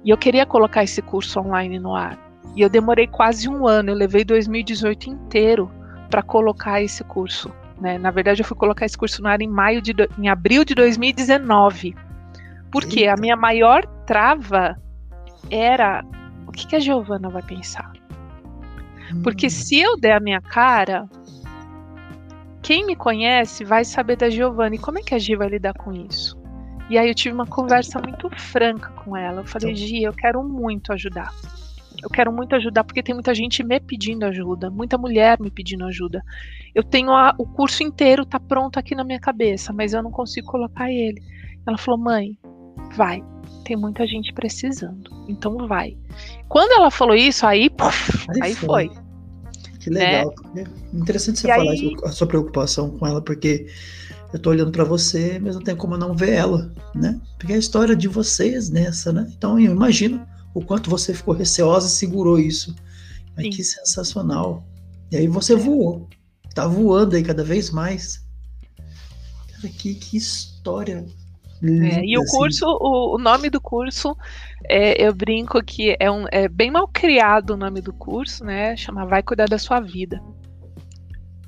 E eu queria colocar esse curso online no ar. E eu demorei quase um ano, eu levei 2018 inteiro para colocar esse curso. Né? Na verdade, eu fui colocar esse curso no ar em maio de em abril de 2019. Porque Eita. a minha maior trava era o que, que a Giovana vai pensar. Porque hum. se eu der a minha cara, quem me conhece vai saber da Giovana. E como é que a Gi vai lidar com isso? E aí eu tive uma conversa muito franca com ela. Eu falei, Gi, eu quero muito ajudar. Eu quero muito ajudar porque tem muita gente me pedindo ajuda, muita mulher me pedindo ajuda. Eu tenho a, o curso inteiro, tá pronto aqui na minha cabeça, mas eu não consigo colocar ele. Ela falou, mãe, vai. Tem muita gente precisando. Então vai. Quando ela falou isso, aí, puff, aí, aí foi. foi. Que legal. Né? Interessante você e falar aí... a sua preocupação com ela, porque eu tô olhando para você, mas não tem como não ver ela, né? Porque é a história de vocês nessa, né? Então eu imagino o quanto você ficou receosa e segurou isso. Mas Sim. que sensacional. E aí você é. voou. Tá voando aí cada vez mais. Cara, que, que história é, e o assim. curso, o, o, nome do curso, é, eu brinco que é, um, é bem mal criado o nome do curso, né? Chama Vai Cuidar da Sua Vida.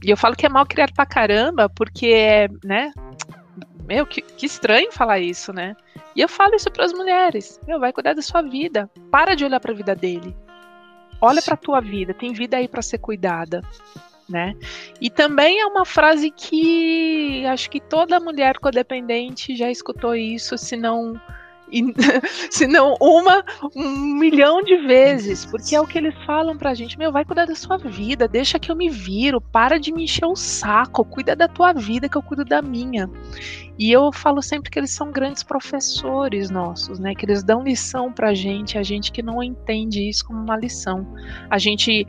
E eu falo que é mal criado pra caramba, porque é, né? Meu, que, que estranho falar isso, né? E eu falo isso para as mulheres. Meu, vai cuidar da sua vida. Para de olhar para a vida dele. Olha para a tua vida. Tem vida aí para ser cuidada né? E também é uma frase que acho que toda mulher codependente já escutou isso, se não e, se não uma, um milhão de vezes, porque é o que eles falam pra gente, meu, vai cuidar da sua vida, deixa que eu me viro, para de me encher o saco, cuida da tua vida que eu cuido da minha. E eu falo sempre que eles são grandes professores nossos, né? Que eles dão lição pra gente, a gente que não entende isso como uma lição. A gente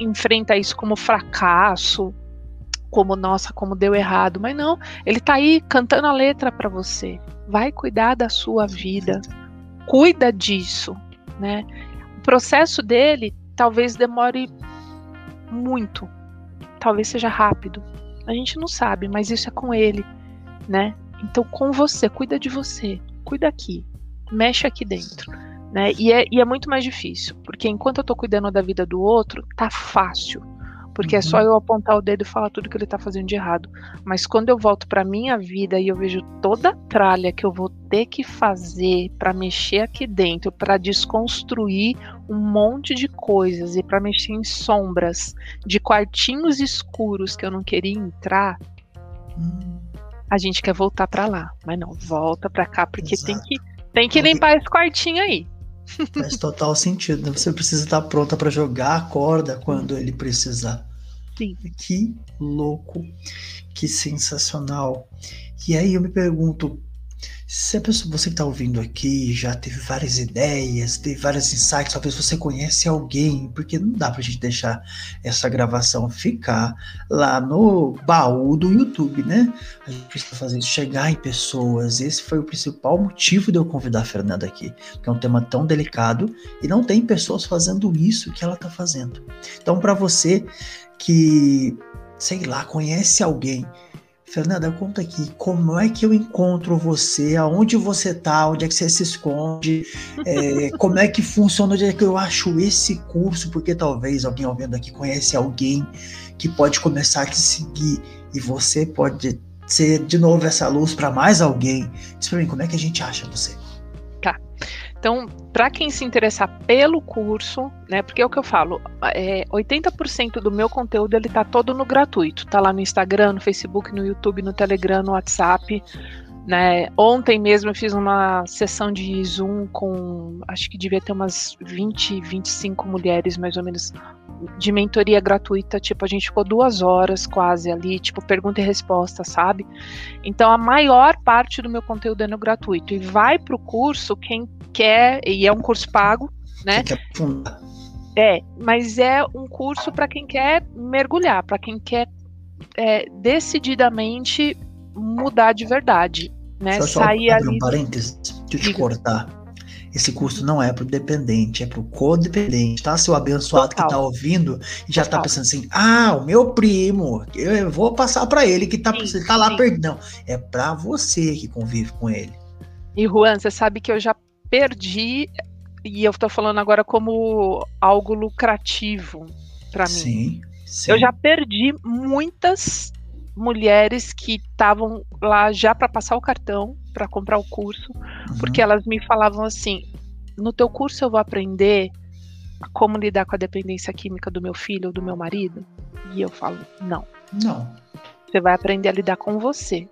enfrenta isso como fracasso, como nossa, como deu errado, mas não, ele tá aí cantando a letra para você vai cuidar da sua vida, cuida disso, né? O processo dele talvez demore muito, talvez seja rápido, a gente não sabe, mas isso é com ele, né? Então, com você, cuida de você, cuida aqui, mexe aqui dentro, né? E é, e é muito mais difícil, porque enquanto eu tô cuidando da vida do outro, tá fácil porque uhum. é só uhum. eu apontar o dedo e falar tudo que ele tá fazendo de errado. Mas quando eu volto para minha vida e eu vejo toda a tralha que eu vou ter que fazer para mexer aqui dentro, para desconstruir um monte de coisas e para mexer em sombras de quartinhos escuros que eu não queria entrar, uhum. a gente quer voltar para lá. Mas não, volta para cá porque Exato. tem que tem que limpar esse quartinho aí. Faz total sentido. Né? Você precisa estar pronta para jogar a corda quando ele precisar. Sim. Que louco, que sensacional. E aí eu me pergunto, se pessoa, você que está ouvindo aqui já teve várias ideias, teve vários insights, talvez você conhece alguém, porque não dá para a gente deixar essa gravação ficar lá no baú do YouTube, né? A gente precisa fazer isso chegar em pessoas. Esse foi o principal motivo de eu convidar a Fernanda aqui, porque é um tema tão delicado e não tem pessoas fazendo isso que ela está fazendo. Então, para você que, sei lá, conhece alguém Fernanda, conta aqui, como é que eu encontro você? Aonde você tá? Onde é que você se esconde? É, como é que funciona? Onde é que eu acho esse curso? Porque talvez alguém ouvindo aqui conhece alguém que pode começar a te seguir e você pode ser de novo essa luz para mais alguém. Diz para mim, como é que a gente acha você? Então, para quem se interessar pelo curso, né, porque é o que eu falo, é, 80% do meu conteúdo ele tá todo no gratuito, tá lá no Instagram, no Facebook, no YouTube, no Telegram, no WhatsApp, né? Ontem mesmo eu fiz uma sessão de Zoom com, acho que devia ter umas 20, 25 mulheres mais ou menos de mentoria gratuita, tipo, a gente ficou duas horas quase ali, tipo, pergunta e resposta, sabe? Então a maior parte do meu conteúdo é no gratuito e vai para o curso quem quer, e é um curso pago, né? Quer é, mas é um curso para quem quer mergulhar, para quem quer é, decididamente mudar de verdade, né? Só, Sair só ali. Um parênteses, deixa eu te cortar. Esse curso não é para o dependente, é para o codependente, tá? Seu abençoado Total. que está ouvindo e já está pensando assim: ah, o meu primo, eu vou passar para ele que está tá lá perdido. Não, é para você que convive com ele. E Juan, você sabe que eu já perdi, e eu estou falando agora como algo lucrativo para mim. Sim, sim. Eu já perdi muitas mulheres que estavam lá já para passar o cartão, para comprar o curso, uhum. porque elas me falavam assim: no teu curso eu vou aprender como lidar com a dependência química do meu filho ou do meu marido? E eu falo: não. Não. Você vai aprender a lidar com você.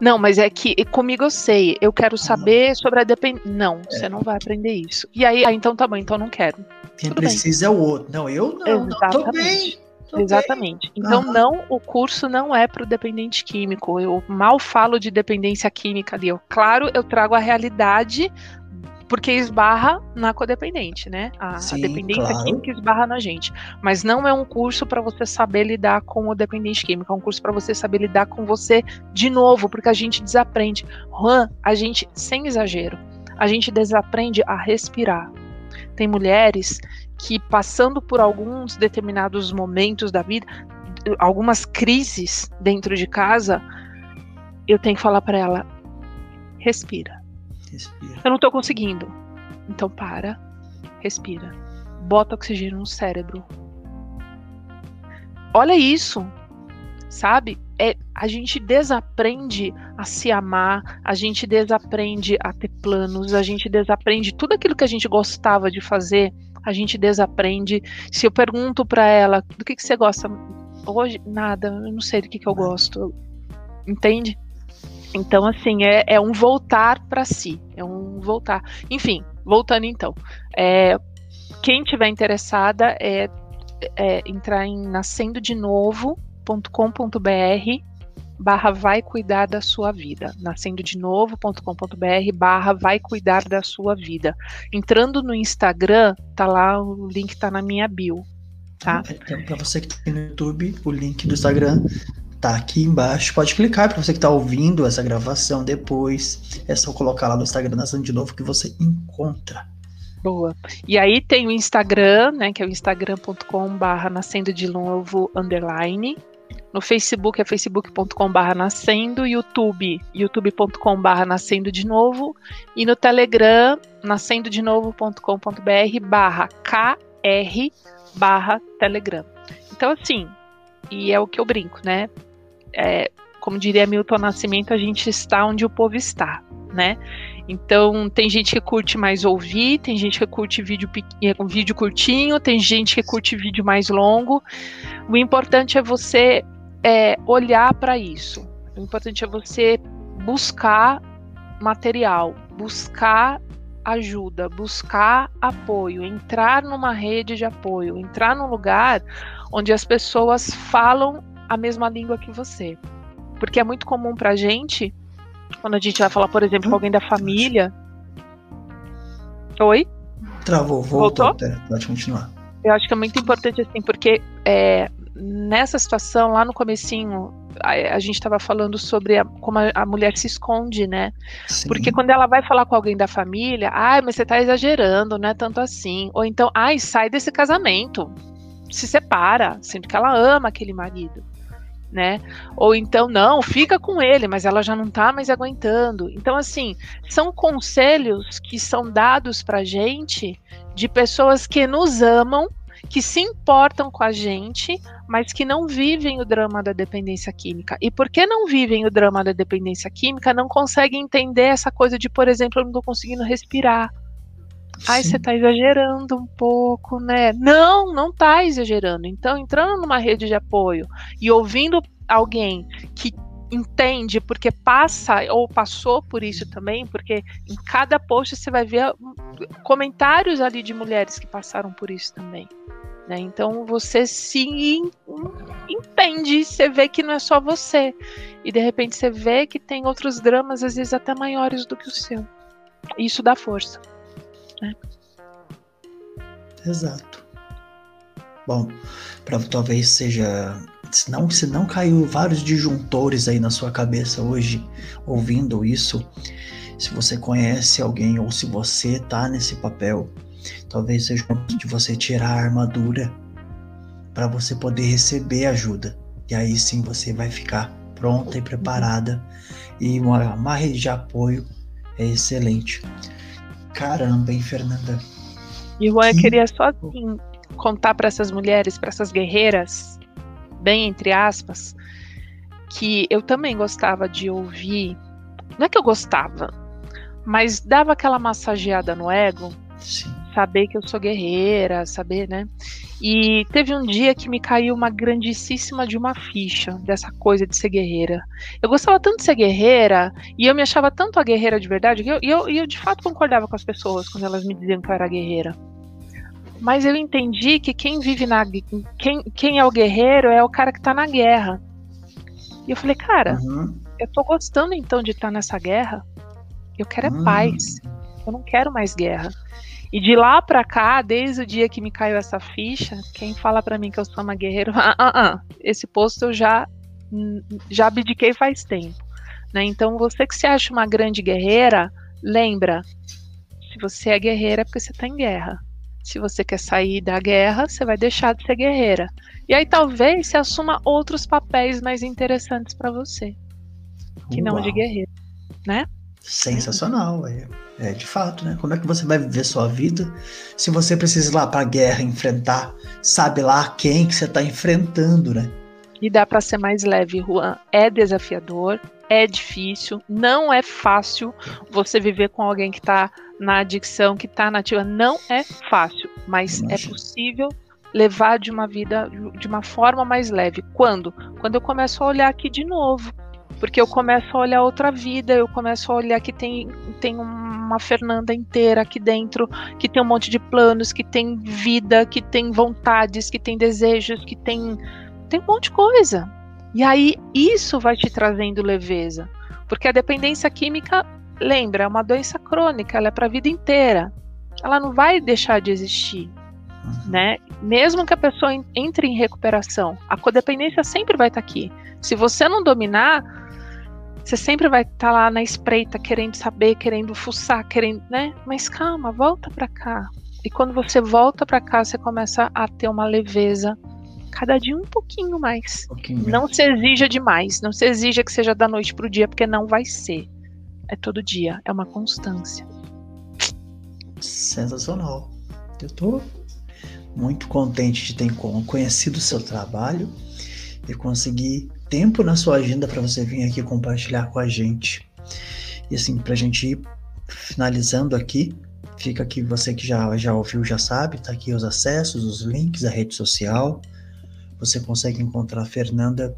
Não, mas é que comigo eu sei, eu quero saber sobre a dependência. Não, é. você não vai aprender isso. E aí, ah, então tá bom, então não quero. Quem Tudo precisa bem. é o outro. Não, eu não, não tô bem. Tô Exatamente. Bem. Então, uhum. não, o curso não é para o dependente químico. Eu mal falo de dependência química ali. Eu, claro, eu trago a realidade porque esbarra na codependente, né? A, Sim, a dependência claro. química esbarra na gente. Mas não é um curso para você saber lidar com o dependente químico, é um curso para você saber lidar com você de novo, porque a gente desaprende. Juan, a gente, sem exagero, a gente desaprende a respirar. Tem mulheres que, passando por alguns determinados momentos da vida, algumas crises dentro de casa, eu tenho que falar para ela: respira Respira. Eu não tô conseguindo. Então para, respira. Bota oxigênio no cérebro. Olha isso, sabe? É, a gente desaprende a se amar, a gente desaprende a ter planos, a gente desaprende tudo aquilo que a gente gostava de fazer, a gente desaprende. Se eu pergunto para ela do que, que você gosta hoje, nada, eu não sei do que, que eu gosto, entende? Então, assim, é, é um voltar para si, é um voltar. Enfim, voltando então. É, quem tiver interessada é, é entrar em nascendodenovo.com.br barra vai cuidar da sua vida. Nascendodenovo.com.br barra vai cuidar da sua vida. Entrando no Instagram, tá lá, o link tá na minha bio. Tá? Então, para você que tá no YouTube, o link do Instagram tá aqui embaixo. Pode clicar para você que está ouvindo essa gravação depois. É só colocar lá no Instagram Nascendo de Novo que você encontra. Boa. E aí tem o Instagram, né, que é o instagram.com/barra nascendo de novo underline. No Facebook é facebook.com/barra nascendo, YouTube, youtube.com/barra nascendo de novo e no Telegram nascendo de novo.com.br/barra kr barra Telegram. Então assim, e é o que eu brinco, né? É, como diria Milton Nascimento, a gente está onde o povo está, né? Então, tem gente que curte mais ouvir, tem gente que curte vídeo, um vídeo curtinho, tem gente que curte vídeo mais longo. O importante é você é, olhar para isso. O importante é você buscar material, buscar ajuda, buscar apoio, entrar numa rede de apoio, entrar num lugar onde as pessoas falam a mesma língua que você. Porque é muito comum pra gente, quando a gente vai falar, por exemplo, com alguém da família. Oi? Travou, voltou. voltou? Pode continuar. Eu acho que é muito importante, assim, porque é, nessa situação, lá no comecinho, a, a gente estava falando sobre a, como a, a, mulher se esconde, né? Sim. Porque quando ela vai falar com alguém da família, ai, mas você está exagerando, não é tanto assim. Ou então, ai, sai desse casamento, se separa, sendo que ela ama aquele marido né? Ou então, não, fica com ele, mas ela já não tá mais aguentando. Então, assim, são conselhos que são dados pra gente de pessoas que nos amam, que se importam com a gente, mas que não vivem o drama da dependência química. E porque não vivem o drama da dependência química, não conseguem entender essa coisa de, por exemplo, eu não tô conseguindo respirar. Ai, você tá exagerando um pouco, né? Não, não tá exagerando. Então, entrando numa rede de apoio e ouvindo alguém que entende porque passa ou passou por isso também, porque em cada post você vai ver hum, comentários ali de mulheres que passaram por isso também. Né? Então você se entende, você vê que não é só você. E de repente você vê que tem outros dramas, às vezes até maiores do que o seu. Isso dá força. Né? Exato. Bom, para talvez seja. Se não, se não caiu vários disjuntores aí na sua cabeça hoje, ouvindo isso, se você conhece alguém ou se você tá nesse papel, talvez seja o momento de você tirar a armadura para você poder receber ajuda. E aí sim você vai ficar pronta e preparada. E uma rede de apoio é excelente. Caramba, hein, Fernanda? E Juan, eu queria só assim, contar para essas mulheres, para essas guerreiras, bem entre aspas, que eu também gostava de ouvir. Não é que eu gostava, mas dava aquela massageada no ego. Sim. Saber que eu sou guerreira, saber, né? E teve um dia que me caiu uma grandíssima de uma ficha dessa coisa de ser guerreira. Eu gostava tanto de ser guerreira e eu me achava tanto a guerreira de verdade que eu, e eu, eu de fato concordava com as pessoas quando elas me diziam que eu era guerreira. Mas eu entendi que quem vive na. Quem, quem é o guerreiro é o cara que tá na guerra. E eu falei, cara, uhum. eu tô gostando então de estar nessa guerra. Eu quero é uhum. paz. Eu não quero mais guerra. E de lá para cá, desde o dia que me caiu essa ficha, quem fala para mim que eu sou uma guerreira, ah, ah, ah, esse posto eu já já abdiquei faz tempo. Né? Então, você que se acha uma grande guerreira, lembra, se você é guerreira é porque você está em guerra. Se você quer sair da guerra, você vai deixar de ser guerreira. E aí talvez você assuma outros papéis mais interessantes para você, que Uau. não de guerreira, né? Sensacional, é, é de fato, né? Como é que você vai viver sua vida se você precisa ir lá para a guerra enfrentar, sabe lá quem que você está enfrentando, né? E dá para ser mais leve, Juan. É desafiador, é difícil, não é fácil você viver com alguém que está na adicção, que está nativa. Não é fácil, mas é possível levar de uma vida de uma forma mais leve. Quando? Quando eu começo a olhar aqui de novo porque eu começo a olhar outra vida, eu começo a olhar que tem, tem uma Fernanda inteira aqui dentro, que tem um monte de planos, que tem vida, que tem vontades, que tem desejos, que tem, tem um monte de coisa. E aí isso vai te trazendo leveza. Porque a dependência química, lembra, é uma doença crônica, ela é para a vida inteira. Ela não vai deixar de existir. Uhum. Né? Mesmo que a pessoa entre em recuperação, a codependência sempre vai estar tá aqui. Se você não dominar, você sempre vai estar tá lá na espreita, querendo saber, querendo fuçar, querendo, né? Mas calma, volta para cá. E quando você volta para cá, você começa a ter uma leveza cada dia um pouquinho mais. Um pouquinho não se exija demais, não se exija que seja da noite pro dia, porque não vai ser. É todo dia, é uma constância. Sensacional. Eu tô muito contente de ter conhecido o seu trabalho e conseguir tempo na sua agenda para você vir aqui compartilhar com a gente. E assim, para a gente ir finalizando aqui, fica aqui, você que já, já ouviu, já sabe, tá aqui os acessos, os links, a rede social. Você consegue encontrar a Fernanda.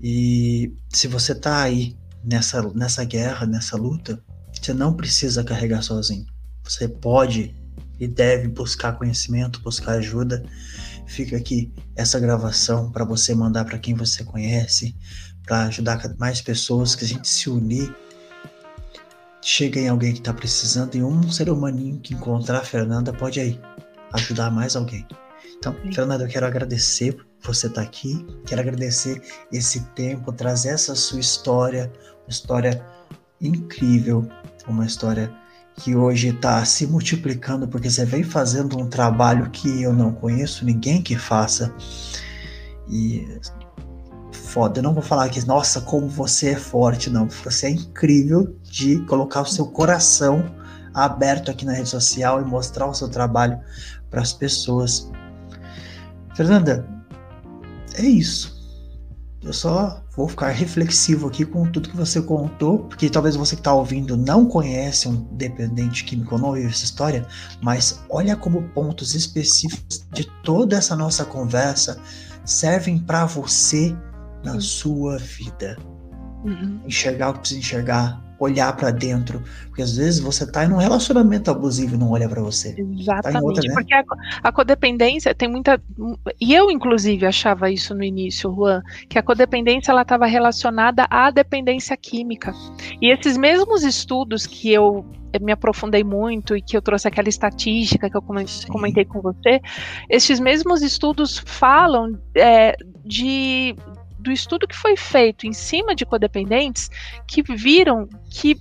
E se você tá aí nessa, nessa guerra, nessa luta, você não precisa carregar sozinho. Você pode e deve buscar conhecimento, buscar ajuda fica aqui essa gravação para você mandar para quem você conhece, para ajudar mais pessoas, que a gente se unir. Chega em alguém que está precisando e um ser humaninho que encontrar a Fernanda pode aí ajudar mais alguém. Então. Fernanda, eu quero agradecer você estar tá aqui, quero agradecer esse tempo, trazer essa sua história, uma história incrível, uma história que hoje está se multiplicando porque você vem fazendo um trabalho que eu não conheço ninguém que faça. E foda, eu não vou falar que, nossa, como você é forte, não. Você é incrível de colocar o seu coração aberto aqui na rede social e mostrar o seu trabalho para as pessoas. Fernanda, é isso. Eu só vou ficar reflexivo aqui com tudo que você contou, porque talvez você que está ouvindo não conhece um dependente químico ou não vive essa história, mas olha como pontos específicos de toda essa nossa conversa servem para você na sua vida. Uhum. Enxergar o que precisa enxergar, olhar para dentro, porque às vezes você tá em um relacionamento abusivo e não olha para você. Tá Exatamente, tá outra, né? porque a, a, codependência tem muita e eu inclusive achava isso no início, Juan, que a codependência ela estava relacionada à dependência química. E esses mesmos estudos que eu me aprofundei muito e que eu trouxe aquela estatística que eu comentei Sim. com você, esses mesmos estudos falam é, de do estudo que foi feito em cima de codependentes que viram que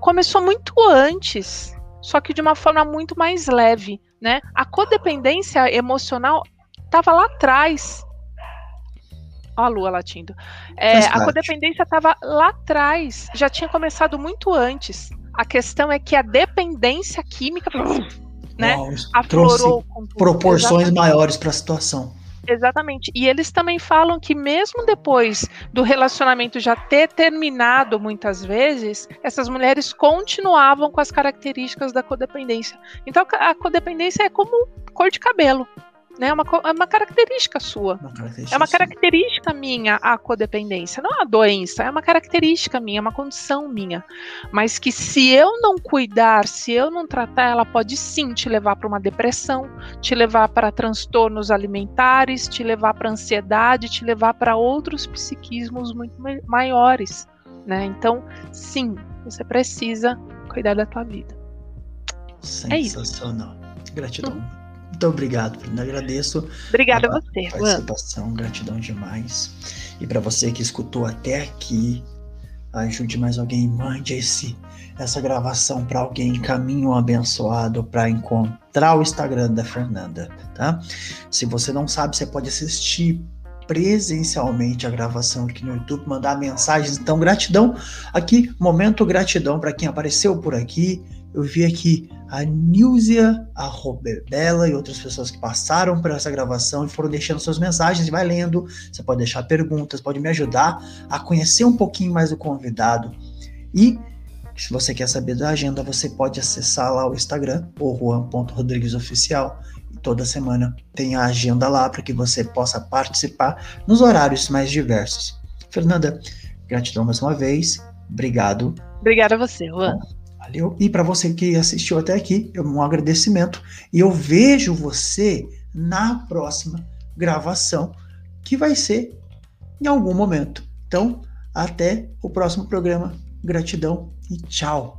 começou muito antes, só que de uma forma muito mais leve, né? A codependência emocional estava lá atrás. Ó a lua latindo. É, a codependência estava lá atrás, já tinha começado muito antes. A questão é que a dependência química, né, Uau, aflorou proporções Exatamente. maiores para a situação. Exatamente. E eles também falam que mesmo depois do relacionamento já ter terminado muitas vezes, essas mulheres continuavam com as características da codependência. Então a codependência é como cor de cabelo né? É uma, é uma característica sua. Uma característica é uma característica minha a codependência. Não é uma doença, é uma característica minha, é uma condição minha. Mas que se eu não cuidar, se eu não tratar, ela pode sim te levar para uma depressão, te levar para transtornos alimentares, te levar para ansiedade, te levar para outros psiquismos muito maiores. Né? Então, sim, você precisa cuidar da tua vida. Sensacional. É Gratidão. Uhum. Muito obrigado, Brenda. Agradeço. Obrigada a você. Participação, gratidão demais. E para você que escutou até aqui, ajude mais alguém, mande esse essa gravação para alguém, caminho abençoado para encontrar o Instagram da Fernanda, tá? Se você não sabe, você pode assistir presencialmente a gravação aqui no YouTube, mandar mensagens. Então, gratidão aqui, momento gratidão para quem apareceu por aqui. Eu vi aqui a Nilzia, a Robertella e outras pessoas que passaram por essa gravação e foram deixando suas mensagens e vai lendo. Você pode deixar perguntas, pode me ajudar a conhecer um pouquinho mais o convidado. E se você quer saber da agenda, você pode acessar lá o Instagram, o juan.rodriguesoficial. Toda semana tem a agenda lá para que você possa participar nos horários mais diversos. Fernanda, gratidão mais uma vez. Obrigado. Obrigada a você, Juan. Bom, Valeu? E para você que assistiu até aqui, um agradecimento. E eu vejo você na próxima gravação, que vai ser em algum momento. Então, até o próximo programa. Gratidão e tchau.